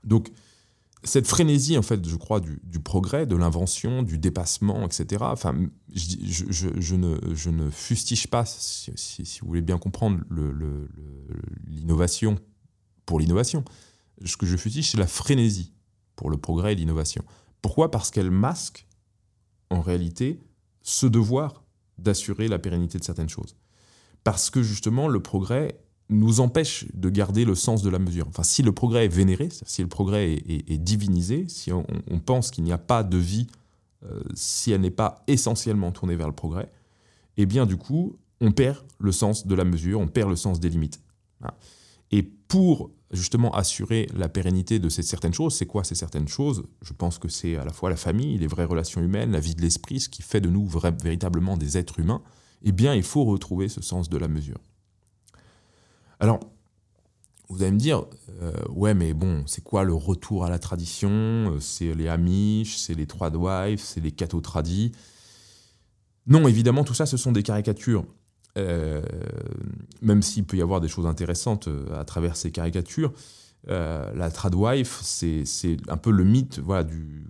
Donc, cette frénésie, en fait, je crois, du, progrès, de l'invention, du dépassement, etc. Enfin, je, ne, je ne, fustige pas, si, vous voulez bien comprendre, l'innovation pour l'innovation. Ce que je fustige, c'est la frénésie pour le progrès et l'innovation. Pourquoi? Parce qu'elle masque en réalité, ce devoir d'assurer la pérennité de certaines choses. Parce que justement, le progrès nous empêche de garder le sens de la mesure. Enfin, si le progrès est vénéré, si le progrès est, divinisé, si on, pense qu'il n'y a pas de vie euh, si elle n'est pas essentiellement tournée vers le progrès, eh bien du coup, on perd le sens de la mesure, on perd le sens des limites. Et pour justement assurer la pérennité de ces certaines choses, c'est quoi ces certaines choses? Je pense que c'est à la fois la famille, les vraies relations humaines, la vie de l'esprit, ce qui fait de nous véritablement des êtres humains. Eh bien, il faut retrouver ce sens de la mesure. Alors, vous allez me dire, euh, ouais, mais bon, c'est quoi le retour à la tradition? C'est les Amish, c'est les Trois Wives, c'est les Cato Tradis. Non, évidemment, tout ça, ce sont des caricatures. Euh, même s'il peut y avoir des choses intéressantes à travers ces caricatures, euh, la tradwife, c'est un peu le mythe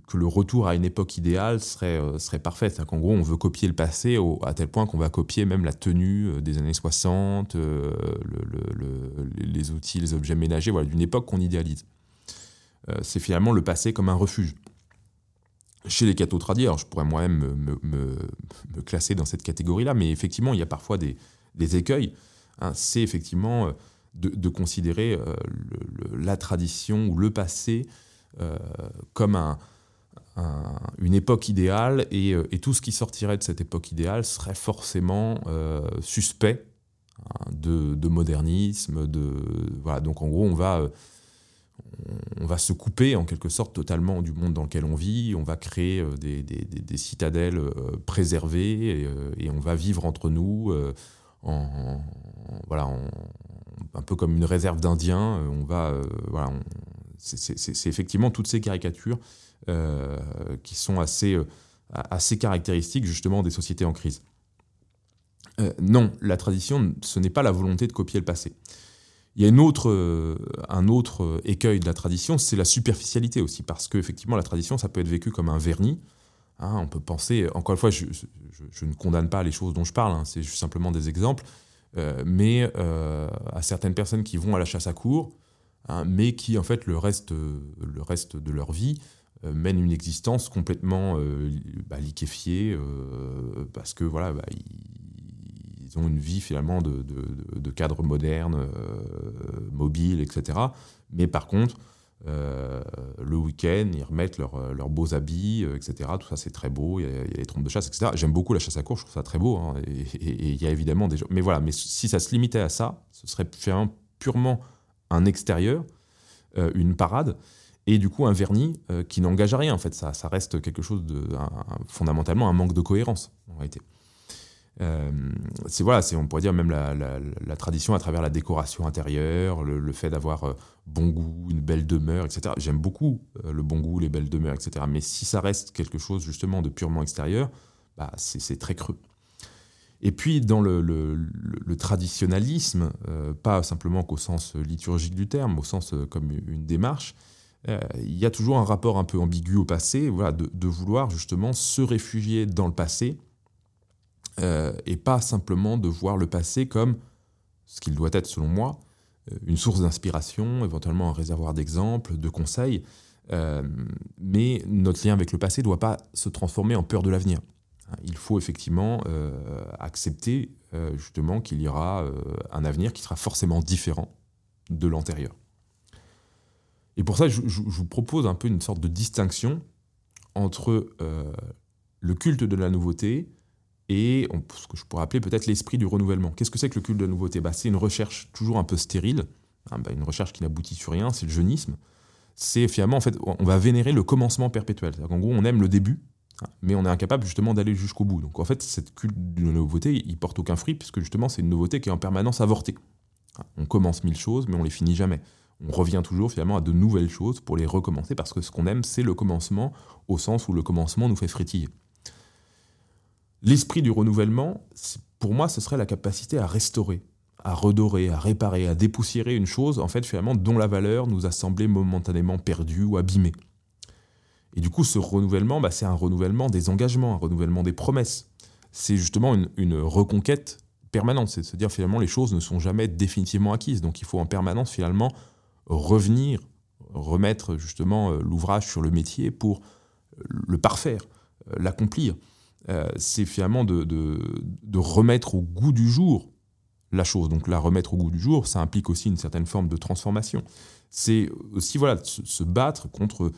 que le retour à une époque idéale serait, euh, serait parfait. C'est qu'en gros, on veut copier le passé à tel point qu'on va copier même la tenue euh, des années 60, les outils, les objets ménagers, d'une époque qu'on idéalise. c'est finalement le passé comme un refuge. Chez les cathos tradis, alors je pourrais moi-même me, classer dans cette catégorie-là, mais effectivement, il y a parfois des, écueils. Hein. c'est effectivement de, considérer euh, la tradition ou le passé euh, comme un, une époque idéale euh, et, tout ce qui sortirait de cette époque idéale serait forcément suspect hein, de, modernisme. Donc en gros, on va, on va se couper en quelque sorte totalement du monde dans lequel on vit, on va créer des, des, citadelles préservées et, on va vivre entre nous en, voilà, en, un peu comme une réserve d'Indiens. Euh, on va, euh, voilà, c'est effectivement toutes ces caricatures euh, qui sont assez, assez caractéristiques justement des sociétés en crise. non, la tradition, ce n'est pas la volonté de copier le passé. Il y a une autre, un autre écueil de la tradition, c'est la superficialité aussi, parce qu'effectivement, la tradition, ça peut être vécu comme un vernis. Hein, on peut penser, encore une fois, je, ne condamne pas les choses dont je parle, hein, c'est simplement des exemples. Euh, mais euh, à certaines personnes qui vont à la chasse à cours, hein, mais qui en fait le reste, le reste de leur vie euh, mènent une existence complètement bah, liquéfiée parce que voilà, bah, ils, ont une vie finalement de, cadre moderne, mobile, etc. Mais par contre, euh, le week-end, ils remettent euh, leurs beaux habits, euh, etc. Tout ça, c'est très beau. Il y, a, les trompes de chasse, etc. J'aime beaucoup la chasse à course, je trouve ça très beau. Hein, et, il y a évidemment des. Mais voilà, mais si ça se limitait à ça, ce serait purement un extérieur, une parade, et du coup un vernis qui n'engage à rien. En fait, ça reste quelque chose de fondamentalement un manque de cohérence en réalité. Euh, c'est voilà, c'est on pourrait dire même la, tradition à travers la décoration intérieure, le, fait d'avoir euh, bon goût, une belle demeure, etc. J'aime beaucoup euh, le bon goût, les belles demeures, etc. Mais si ça reste quelque chose justement de purement extérieur, bah, c'est très creux. Et puis dans le, le traditionnalisme, pas simplement qu'au sens liturgique du terme, au sens comme une démarche, il y a toujours un rapport un peu ambigu au passé, voilà, de vouloir justement se réfugier dans le passé euh, et pas simplement de voir le passé comme ce qu'il doit être selon moi, euh, une source d'inspiration, éventuellement un réservoir d'exemples, de conseils, euh, mais notre lien avec le passé ne doit pas se transformer en peur de l'avenir. Il faut effectivement accepter justement qu'il y aura un avenir qui sera forcément différent de l'antérieur. Et pour ça, je, je, vous propose un peu une sorte de distinction entre le culte de la nouveauté et ce que je pourrais appeler peut-être l'esprit du renouvellement. Qu'est-ce que c'est que le culte de la nouveauté? Bah, C'est une recherche toujours un peu stérile, hein, bah, une recherche qui n'aboutit sur rien, c'est le jeunisme. C'est finalement, en fait, on va vénérer le commencement perpétuel. En gros, on aime le début, hein, mais on est incapable justement d'aller jusqu'au bout. Donc en fait, cette culte de la nouveauté, il porte aucun fruit, puisque justement, c'est une nouveauté qui est en permanence avortée. Hein, on commence mille choses, mais on les finit jamais. On revient toujours finalement à de nouvelles choses pour les recommencer, parce que ce qu'on aime, c'est le commencement, au sens où le commencement nous fait frétiller. L'esprit du renouvellement, pour moi, ce serait la capacité à restaurer, à redorer, à réparer, à dépoussiérer une chose, en fait, finalement, dont la valeur nous a semblé momentanément perdue ou abîmée. Et du coup, ce renouvellement, bah, c'est un renouvellement des engagements, un renouvellement des promesses. C'est justement une, reconquête permanente, c'est de se dire finalement les choses ne sont jamais définitivement acquises, donc il faut en permanence finalement revenir, remettre justement euh, l'ouvrage sur le métier pour le parfaire, l'accomplir. C'est finalement de, remettre au goût du jour la chose. Donc la remettre au goût du jour, ça implique aussi une certaine forme de transformation. C'est aussi voilà, se, battre contre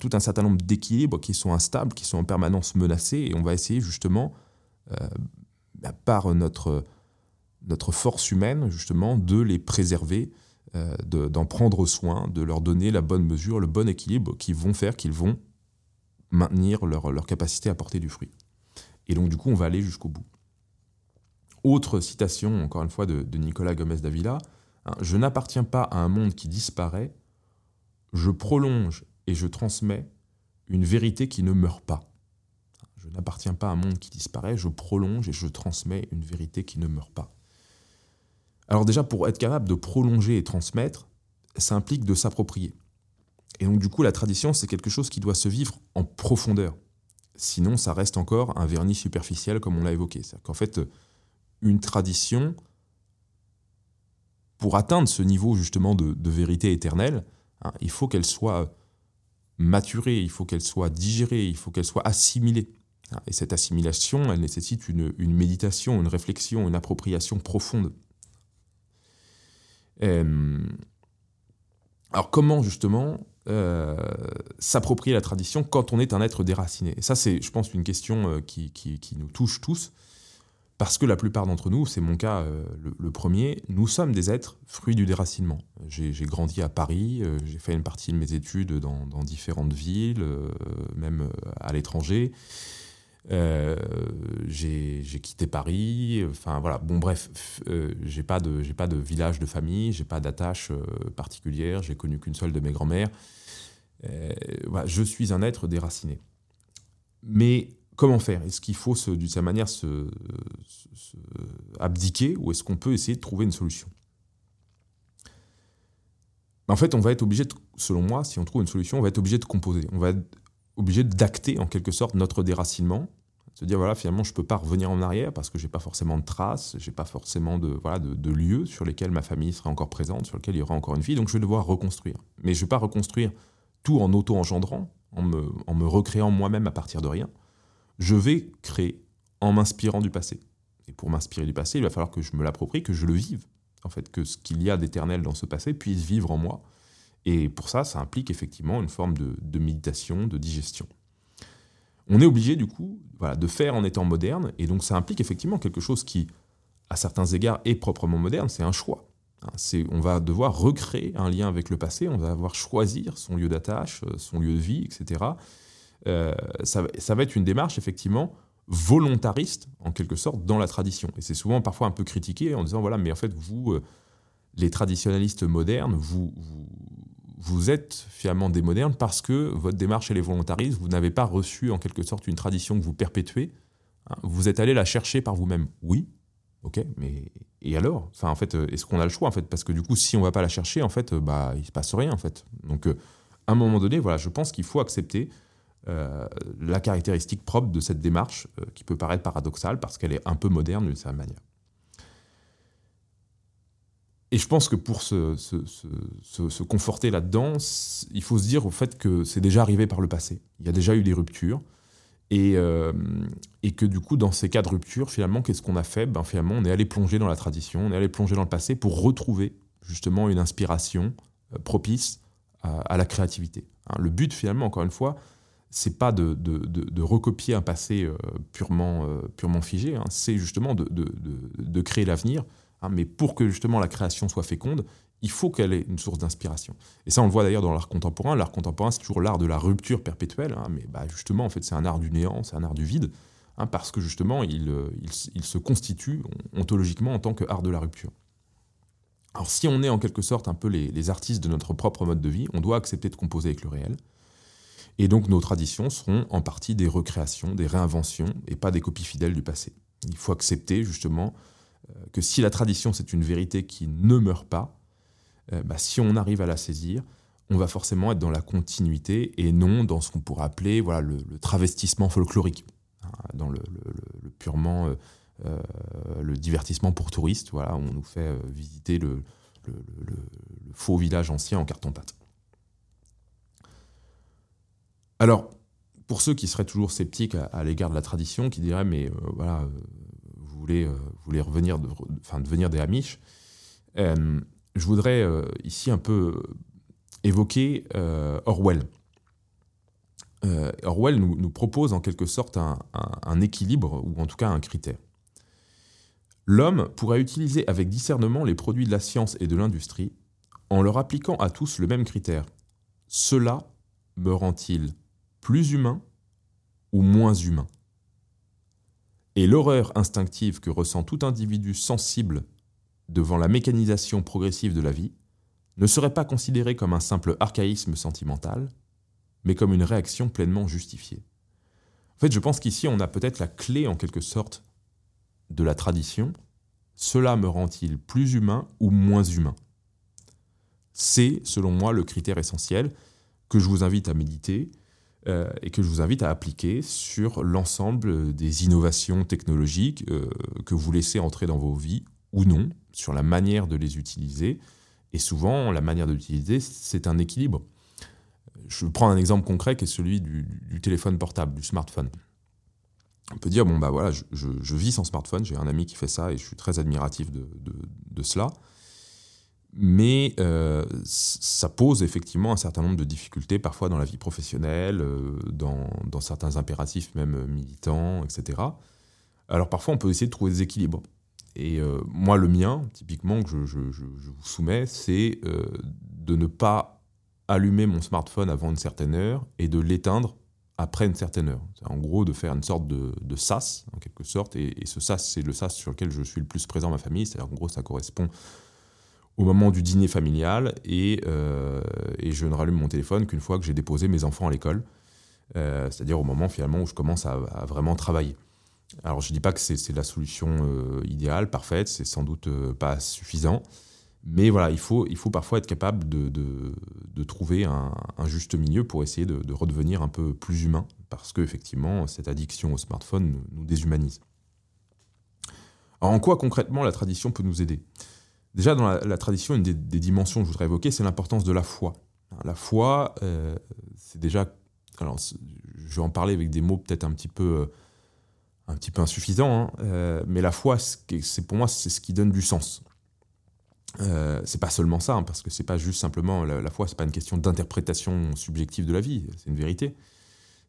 tout un certain nombre d'équilibres qui sont instables, qui sont en permanence menacés, et on va essayer justement, bah, par notre, notre force humaine, justement, de les préserver, euh, d'en prendre soin, de leur donner la bonne mesure, le bon équilibre qui vont faire qu'ils vont maintenir leur, leur, capacité à porter du fruit. Et donc, du coup, on va aller jusqu'au bout. Autre citation, encore une fois, de, Nicolas Gomez d'Avila hein, Je n'appartiens pas à un monde qui disparaît, je prolonge et je transmets une vérité qui ne meurt pas. Je n'appartiens pas à un monde qui disparaît, je prolonge et je transmets une vérité qui ne meurt pas. Alors déjà, pour être capable de prolonger et transmettre, ça implique de s'approprier. Et donc du coup, la tradition, c'est quelque chose qui doit se vivre en profondeur. Sinon, ça reste encore un vernis superficiel, comme on l'a évoqué. C'est-à-dire qu'en fait, une tradition, pour atteindre ce niveau justement de, vérité éternelle, hein, il faut qu'elle soit maturée, il faut qu'elle soit digérée, il faut qu'elle soit assimilée. Hein. Et cette assimilation, elle nécessite une méditation, une réflexion, une appropriation profonde. Euh, alors comment justement euh, s'approprier la tradition quand on est un être déraciné ça, c'est, je pense, une question euh, qui, qui, nous touche tous, parce que la plupart d'entre nous, c'est mon cas le, premier, nous sommes des êtres fruits du déracinement. J'ai, grandi à Paris, j'ai fait une partie de mes études dans, différentes villes, même à l'étranger. Euh, j'ai quitté Paris. Enfin voilà. Bon bref, euh, j'ai pas de pas de village de famille, j'ai pas d'attache euh, particulière. J'ai connu qu'une seule de mes grand-mères. Voilà, je suis un être déraciné. Mais comment faire? Est-ce qu'il faut d'une certaine manière se, abdiquer ou est-ce qu'on peut essayer de trouver une solution? En fait, on va être obligé, selon moi, si on trouve une solution, on va être obligé de composer. On va être obligé d'acter en quelque sorte notre déracinement se dire voilà finalement je peux pas revenir en arrière parce que j'ai pas forcément de traces, j'ai pas forcément de voilà de, lieux sur lesquels ma famille sera encore présente, sur lesquels il y aura encore une vie, donc je vais devoir reconstruire. Mais je vais pas reconstruire tout en auto-engendrant, en me, recréant moi-même à partir de rien. Je vais créer en m'inspirant du passé. Et pour m'inspirer du passé, il va falloir que je me l'approprie, que je le vive. En fait, que ce qu'il y a d'éternel dans ce passé puisse vivre en moi. Et pour ça, ça implique effectivement une forme de, méditation, de digestion on est obligé du coup de faire en étant moderne, et donc ça implique effectivement quelque chose qui, à certains égards, est proprement moderne, c'est un choix. Hein, on va devoir recréer un lien avec le passé, on va devoir choisir son lieu d'attache, euh, son lieu de vie, etc. Euh, ça, va être une démarche effectivement volontariste, en quelque sorte, dans la tradition. Et c'est souvent parfois un peu critiqué en disant, voilà, mais en fait, vous, euh, les traditionnalistes modernes, vous, vous êtes finalement des modernes parce que votre démarche elle est volontariste, vous n'avez pas reçu en quelque sorte une tradition que vous perpétuez, hein. vous êtes allé la chercher par vous-même. Oui, ok, mais et alors Enfin, en fait, euh, est-ce qu'on a le choix en fait? Parce que du coup, si on va pas la chercher, en fait, euh, bah, il se passe rien en fait. Donc, euh, à un moment donné, voilà, je pense qu'il faut accepter la caractéristique propre de cette démarche qui peut paraître paradoxale parce qu'elle est un peu moderne d'une certaine manière. Et je pense que pour se, se, conforter là-dedans, il faut se dire au fait que c'est déjà arrivé par le passé. Il y a déjà eu des ruptures. Et, euh, et que du coup, dans ces cas de rupture, finalement, qu'est-ce qu'on a fait? Ben, Finalement, on est allé plonger dans la tradition, on est allé plonger dans le passé pour retrouver justement une inspiration euh, propice à, la créativité. Hein, le but, finalement, encore une fois, c'est pas de, de, de, recopier un passé euh, purement, purement figé, hein, c'est justement de, créer l'avenir Hein, mais pour que justement la création soit féconde, il faut qu'elle ait une source d'inspiration. Et ça, on le voit d'ailleurs dans l'art contemporain. L'art contemporain, c'est toujours l'art de la rupture perpétuelle, hein, mais bah, justement, en fait, c'est un art du néant, c'est un art du vide, hein, parce que justement, il, euh, il, se constitue ontologiquement en tant qu'art de la rupture. Alors, si on est en quelque sorte un peu les, les, artistes de notre propre mode de vie, on doit accepter de composer avec le réel. Et donc, nos traditions seront en partie des recréations, des réinventions, et pas des copies fidèles du passé. Il faut accepter justement euh, que si la tradition c'est une vérité qui ne meurt pas, euh, bah, si on arrive à la saisir, on va forcément être dans la continuité et non dans ce qu'on pourrait appeler voilà, le, travestissement folklorique, hein, dans le, purement euh, le divertissement pour touristes, voilà, on nous fait visiter le, faux village ancien en carton-pâte. Alors, pour ceux qui seraient toujours sceptiques à, l'égard de la tradition, qui diraient mais voilà, vous voulez, revenir, enfin devenir des Amish, je voudrais ici un peu évoquer Orwell. Orwell nous, propose en quelque sorte un équilibre, ou en tout cas un critère. L'homme pourrait utiliser avec discernement les produits de la science et de l'industrie en leur appliquant à tous le même critère. Cela me rend-il plus humain ou moins humain? Et l'horreur instinctive que ressent tout individu sensible devant la mécanisation progressive de la vie ne serait pas considérée comme un simple archaïsme sentimental, mais comme une réaction pleinement justifiée. En fait, je pense qu'ici, on a peut-être la clé, en quelque sorte, de la tradition, cela me rend-il plus humain ou moins humain? C'est, selon moi, le critère essentiel que je vous invite à méditer euh, et que je vous invite à appliquer sur l'ensemble des innovations technologiques euh, que vous laissez entrer dans vos vies ou non, sur la manière de les utiliser. Et souvent, la manière de l'utiliser, c'est un équilibre. Je prends un exemple concret qui est celui du téléphone portable, du smartphone on peut dire, bon, bah voilà, je, vis sans smartphone, j'ai un ami qui fait ça et je suis très admiratif de, cela. Mais euh, ça pose effectivement un certain nombre de difficultés, parfois dans la vie professionnelle, euh, dans, certains impératifs même militants, etc. Alors parfois, on peut essayer de trouver des équilibres. Et euh, moi, le mien, typiquement, que je, vous soumets, c'est de ne pas allumer mon smartphone avant une certaine heure et de l'éteindre après une certaine heure. En gros, de faire une sorte de, sas, en quelque sorte, et, ce sas, c'est le sas sur lequel je suis le plus présent ma famille, c'est-à-dire en gros, ça correspond au moment du dîner familial, et, euh, je ne rallume mon téléphone qu'une fois que j'ai déposé mes enfants à l'école, euh, c'est-à-dire au moment finalement où je commence à, vraiment travailler. Alors je ne dis pas que c'est la solution euh, idéale, parfaite, c'est sans doute pas suffisant, mais voilà, il faut, il faut parfois être capable de, trouver un, juste milieu pour essayer de, de, redevenir un peu plus humain, parce qu'effectivement, cette addiction au smartphone nous, déshumanise. Alors, en quoi concrètement la tradition peut nous aider? Déjà, dans la, tradition, une des, dimensions que je voudrais évoquer, c'est l'importance de la foi. La foi, euh, c'est déjà. Alors, je vais en parler avec des mots peut-être un petit peu, un petit peu insuffisants, hein, euh, mais la foi, c'est pour moi, c'est ce qui donne du sens. Euh, c'est pas seulement ça, hein, parce que c'est pas juste simplement la, la foi, c'est pas une question d'interprétation subjective de la vie, c'est une vérité.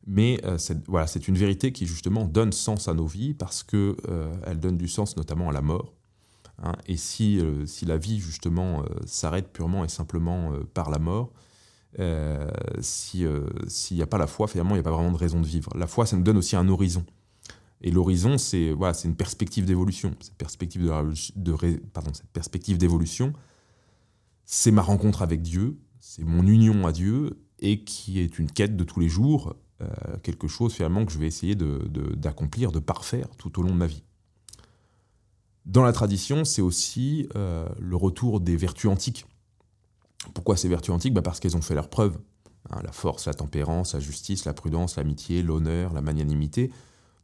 Mais euh, voilà, c'est une vérité qui justement donne sens à nos vies parce que euh, elle donne du sens notamment à la mort. Hein. et si, si la vie justement s'arrête purement et simplement par la mort, s'il n'y a pas la foi, finalement, il n'y a pas vraiment de raison de vivre. La foi, ça nous donne aussi un horizon. Et l'horizon, c'est voilà, une perspective d'évolution. Cette perspective de, pardon, cette perspective d'évolution, c'est ma rencontre avec Dieu, c'est mon union à Dieu, et qui est une quête de tous les jours, euh, quelque chose finalement que je vais essayer d'accomplir, de, parfaire tout au long de ma vie. Dans la tradition, c'est aussi euh, le retour des vertus antiques. Pourquoi ces vertus antiques? Bah Parce qu'elles ont fait leurs preuves. Hein, la force, la tempérance, la justice, la prudence, l'amitié, l'honneur, la magnanimité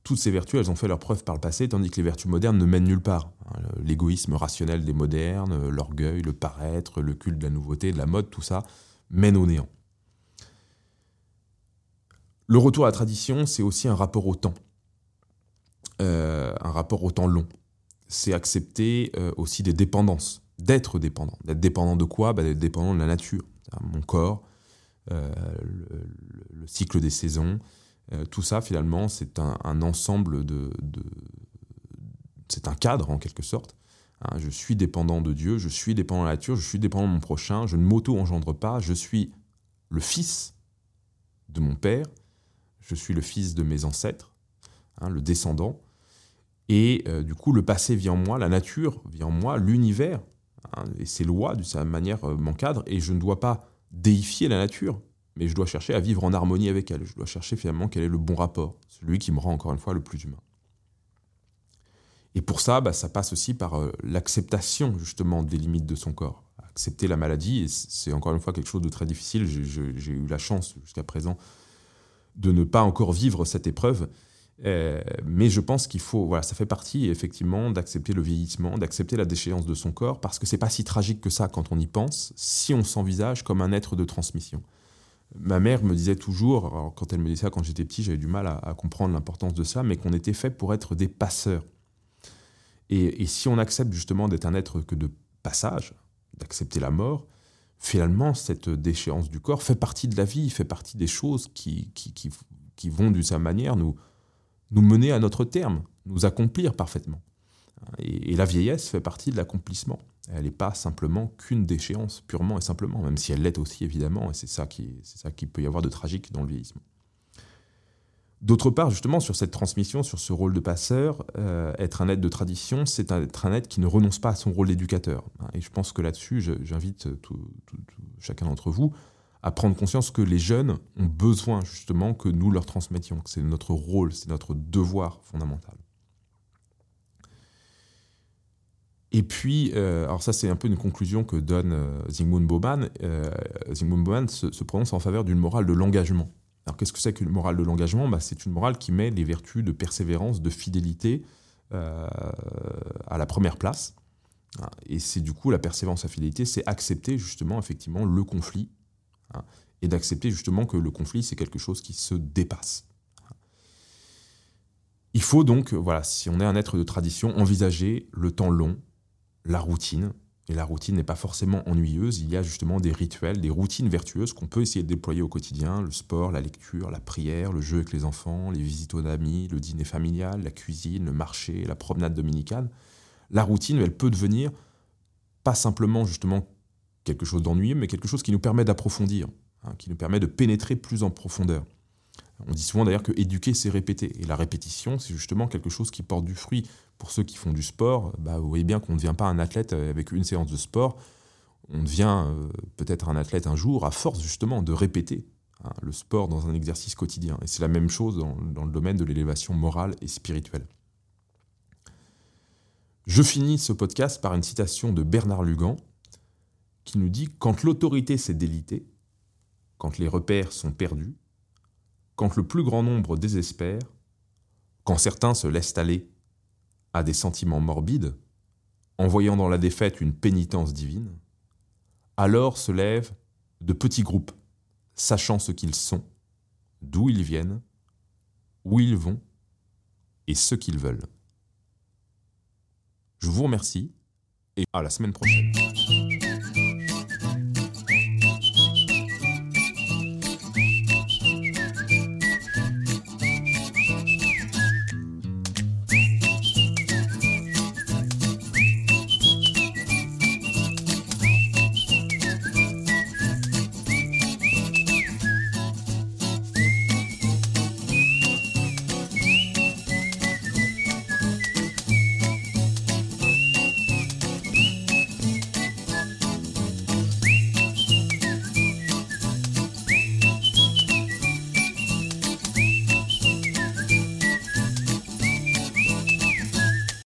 toutes ces vertus, elles ont fait leur preuve par le passé, tandis que les vertus modernes ne mènent nulle part. Hein, l'égoïsme rationnel des modernes, l'orgueil, le paraître, le culte de la nouveauté, de la mode, tout ça mène au néant. Le retour à la tradition, c'est aussi un rapport au temps, euh, un rapport au temps long. C'est accepter euh, aussi des dépendances, d'être dépendant. D'être dépendant de quoi? Bah, D'être dépendant de la nature, mon corps, euh, le, cycle des saisons, euh, tout ça, finalement, c'est un, ensemble de, c'est un cadre en quelque sorte. Hein. je suis dépendant de Dieu, je suis dépendant de la nature, je suis dépendant de mon prochain, je ne m'auto-engendre pas, je suis le fils de mon père, je suis le fils de mes ancêtres, hein, le descendant. Et euh, du coup, le passé vient en moi, la nature vient en moi, l'univers, hein, et ses lois, de sa manière, euh, m'encadrent, et je ne dois pas déifier la nature mais je dois chercher à vivre en harmonie avec elle. Je dois chercher finalement quel est le bon rapport, celui qui me rend encore une fois le plus humain. Et pour ça, bah, ça passe aussi par euh, l'acceptation justement des limites de son corps. Accepter la maladie, c'est encore une fois quelque chose de très difficile. J'ai eu la chance jusqu'à présent de ne pas encore vivre cette épreuve. Euh, mais je pense qu'il faut, voilà, ça fait partie effectivement d'accepter le vieillissement, d'accepter la déchéance de son corps, parce que c'est pas si tragique que ça quand on y pense, si on s'envisage comme un être de transmission. Ma mère me disait toujours, quand elle me disait ça quand j'étais petit, j'avais du mal à, comprendre l'importance de ça, mais qu'on était fait pour être des passeurs. Et, si on accepte justement d'être un être que de passage, d'accepter la mort, finalement, cette déchéance du corps fait partie de la vie, fait partie des choses qui, qui, vont d'une certaine manière nous, nous mener à notre terme, nous accomplir parfaitement. et la vieillesse fait partie de l'accomplissement. Elle n'est pas simplement qu'une déchéance, purement et simplement, même si elle l'est aussi évidemment, et c'est ça qui, peut y avoir de tragique dans le vieillissement. D'autre part, justement, sur cette transmission, sur ce rôle de passeur, euh, être un être de tradition, c'est être un être qui ne renonce pas à son rôle d'éducateur. Et je pense que là-dessus, j'invite chacun d'entre vous à prendre conscience que les jeunes ont besoin justement que nous leur transmettions, que c'est notre rôle, c'est notre devoir fondamental. Et puis, euh, alors ça c'est un peu une conclusion que donne euh, Zygmunt Bauman. Euh, Zygmunt Bauman se, prononce en faveur d'une morale de l'engagement. Alors qu'est-ce que c'est qu'une morale de l'engagement? Bah, C'est une morale qui met les vertus de persévérance, de fidélité à la première place. Hein, et c'est du coup la persévérance à fidélité, c'est accepter justement effectivement le conflit hein, et d'accepter justement que le conflit c'est quelque chose qui se dépasse. Il faut donc, voilà, si on est un être de tradition, envisager le temps long, la routine. Et la routine n'est pas forcément ennuyeuse, il y a justement des rituels, des routines vertueuses qu'on peut essayer de déployer au quotidien, le sport, la lecture, la prière, le jeu avec les enfants, les visites aux amis, le dîner familial, la cuisine, le marché, la promenade dominicale. La routine, elle peut devenir pas simplement justement quelque chose d'ennuyeux, mais quelque chose qui nous permet d'approfondir, hein, qui nous permet de pénétrer plus en profondeur. On dit souvent d'ailleurs que éduquer, c'est répéter. Et la répétition, c'est justement quelque chose qui porte du fruit. Pour ceux qui font du sport, bah, vous voyez bien qu'on ne devient pas un athlète avec une séance de sport. On devient euh, peut-être un athlète un jour à force justement de répéter hein, le sport dans un exercice quotidien. Et c'est la même chose dans le domaine de l'élévation morale et spirituelle. Je finis ce podcast par une citation de Bernard Lugan qui nous dit Quand l'autorité s'est délitée, quand les repères sont perdus, quand le plus grand nombre désespère, quand certains se laissent aller à des sentiments morbides, en voyant dans la défaite une pénitence divine, alors se lèvent de petits groupes, sachant ce qu'ils sont, d'où ils viennent, où ils vont et ce qu'ils veulent. Je vous remercie et à la semaine prochaine.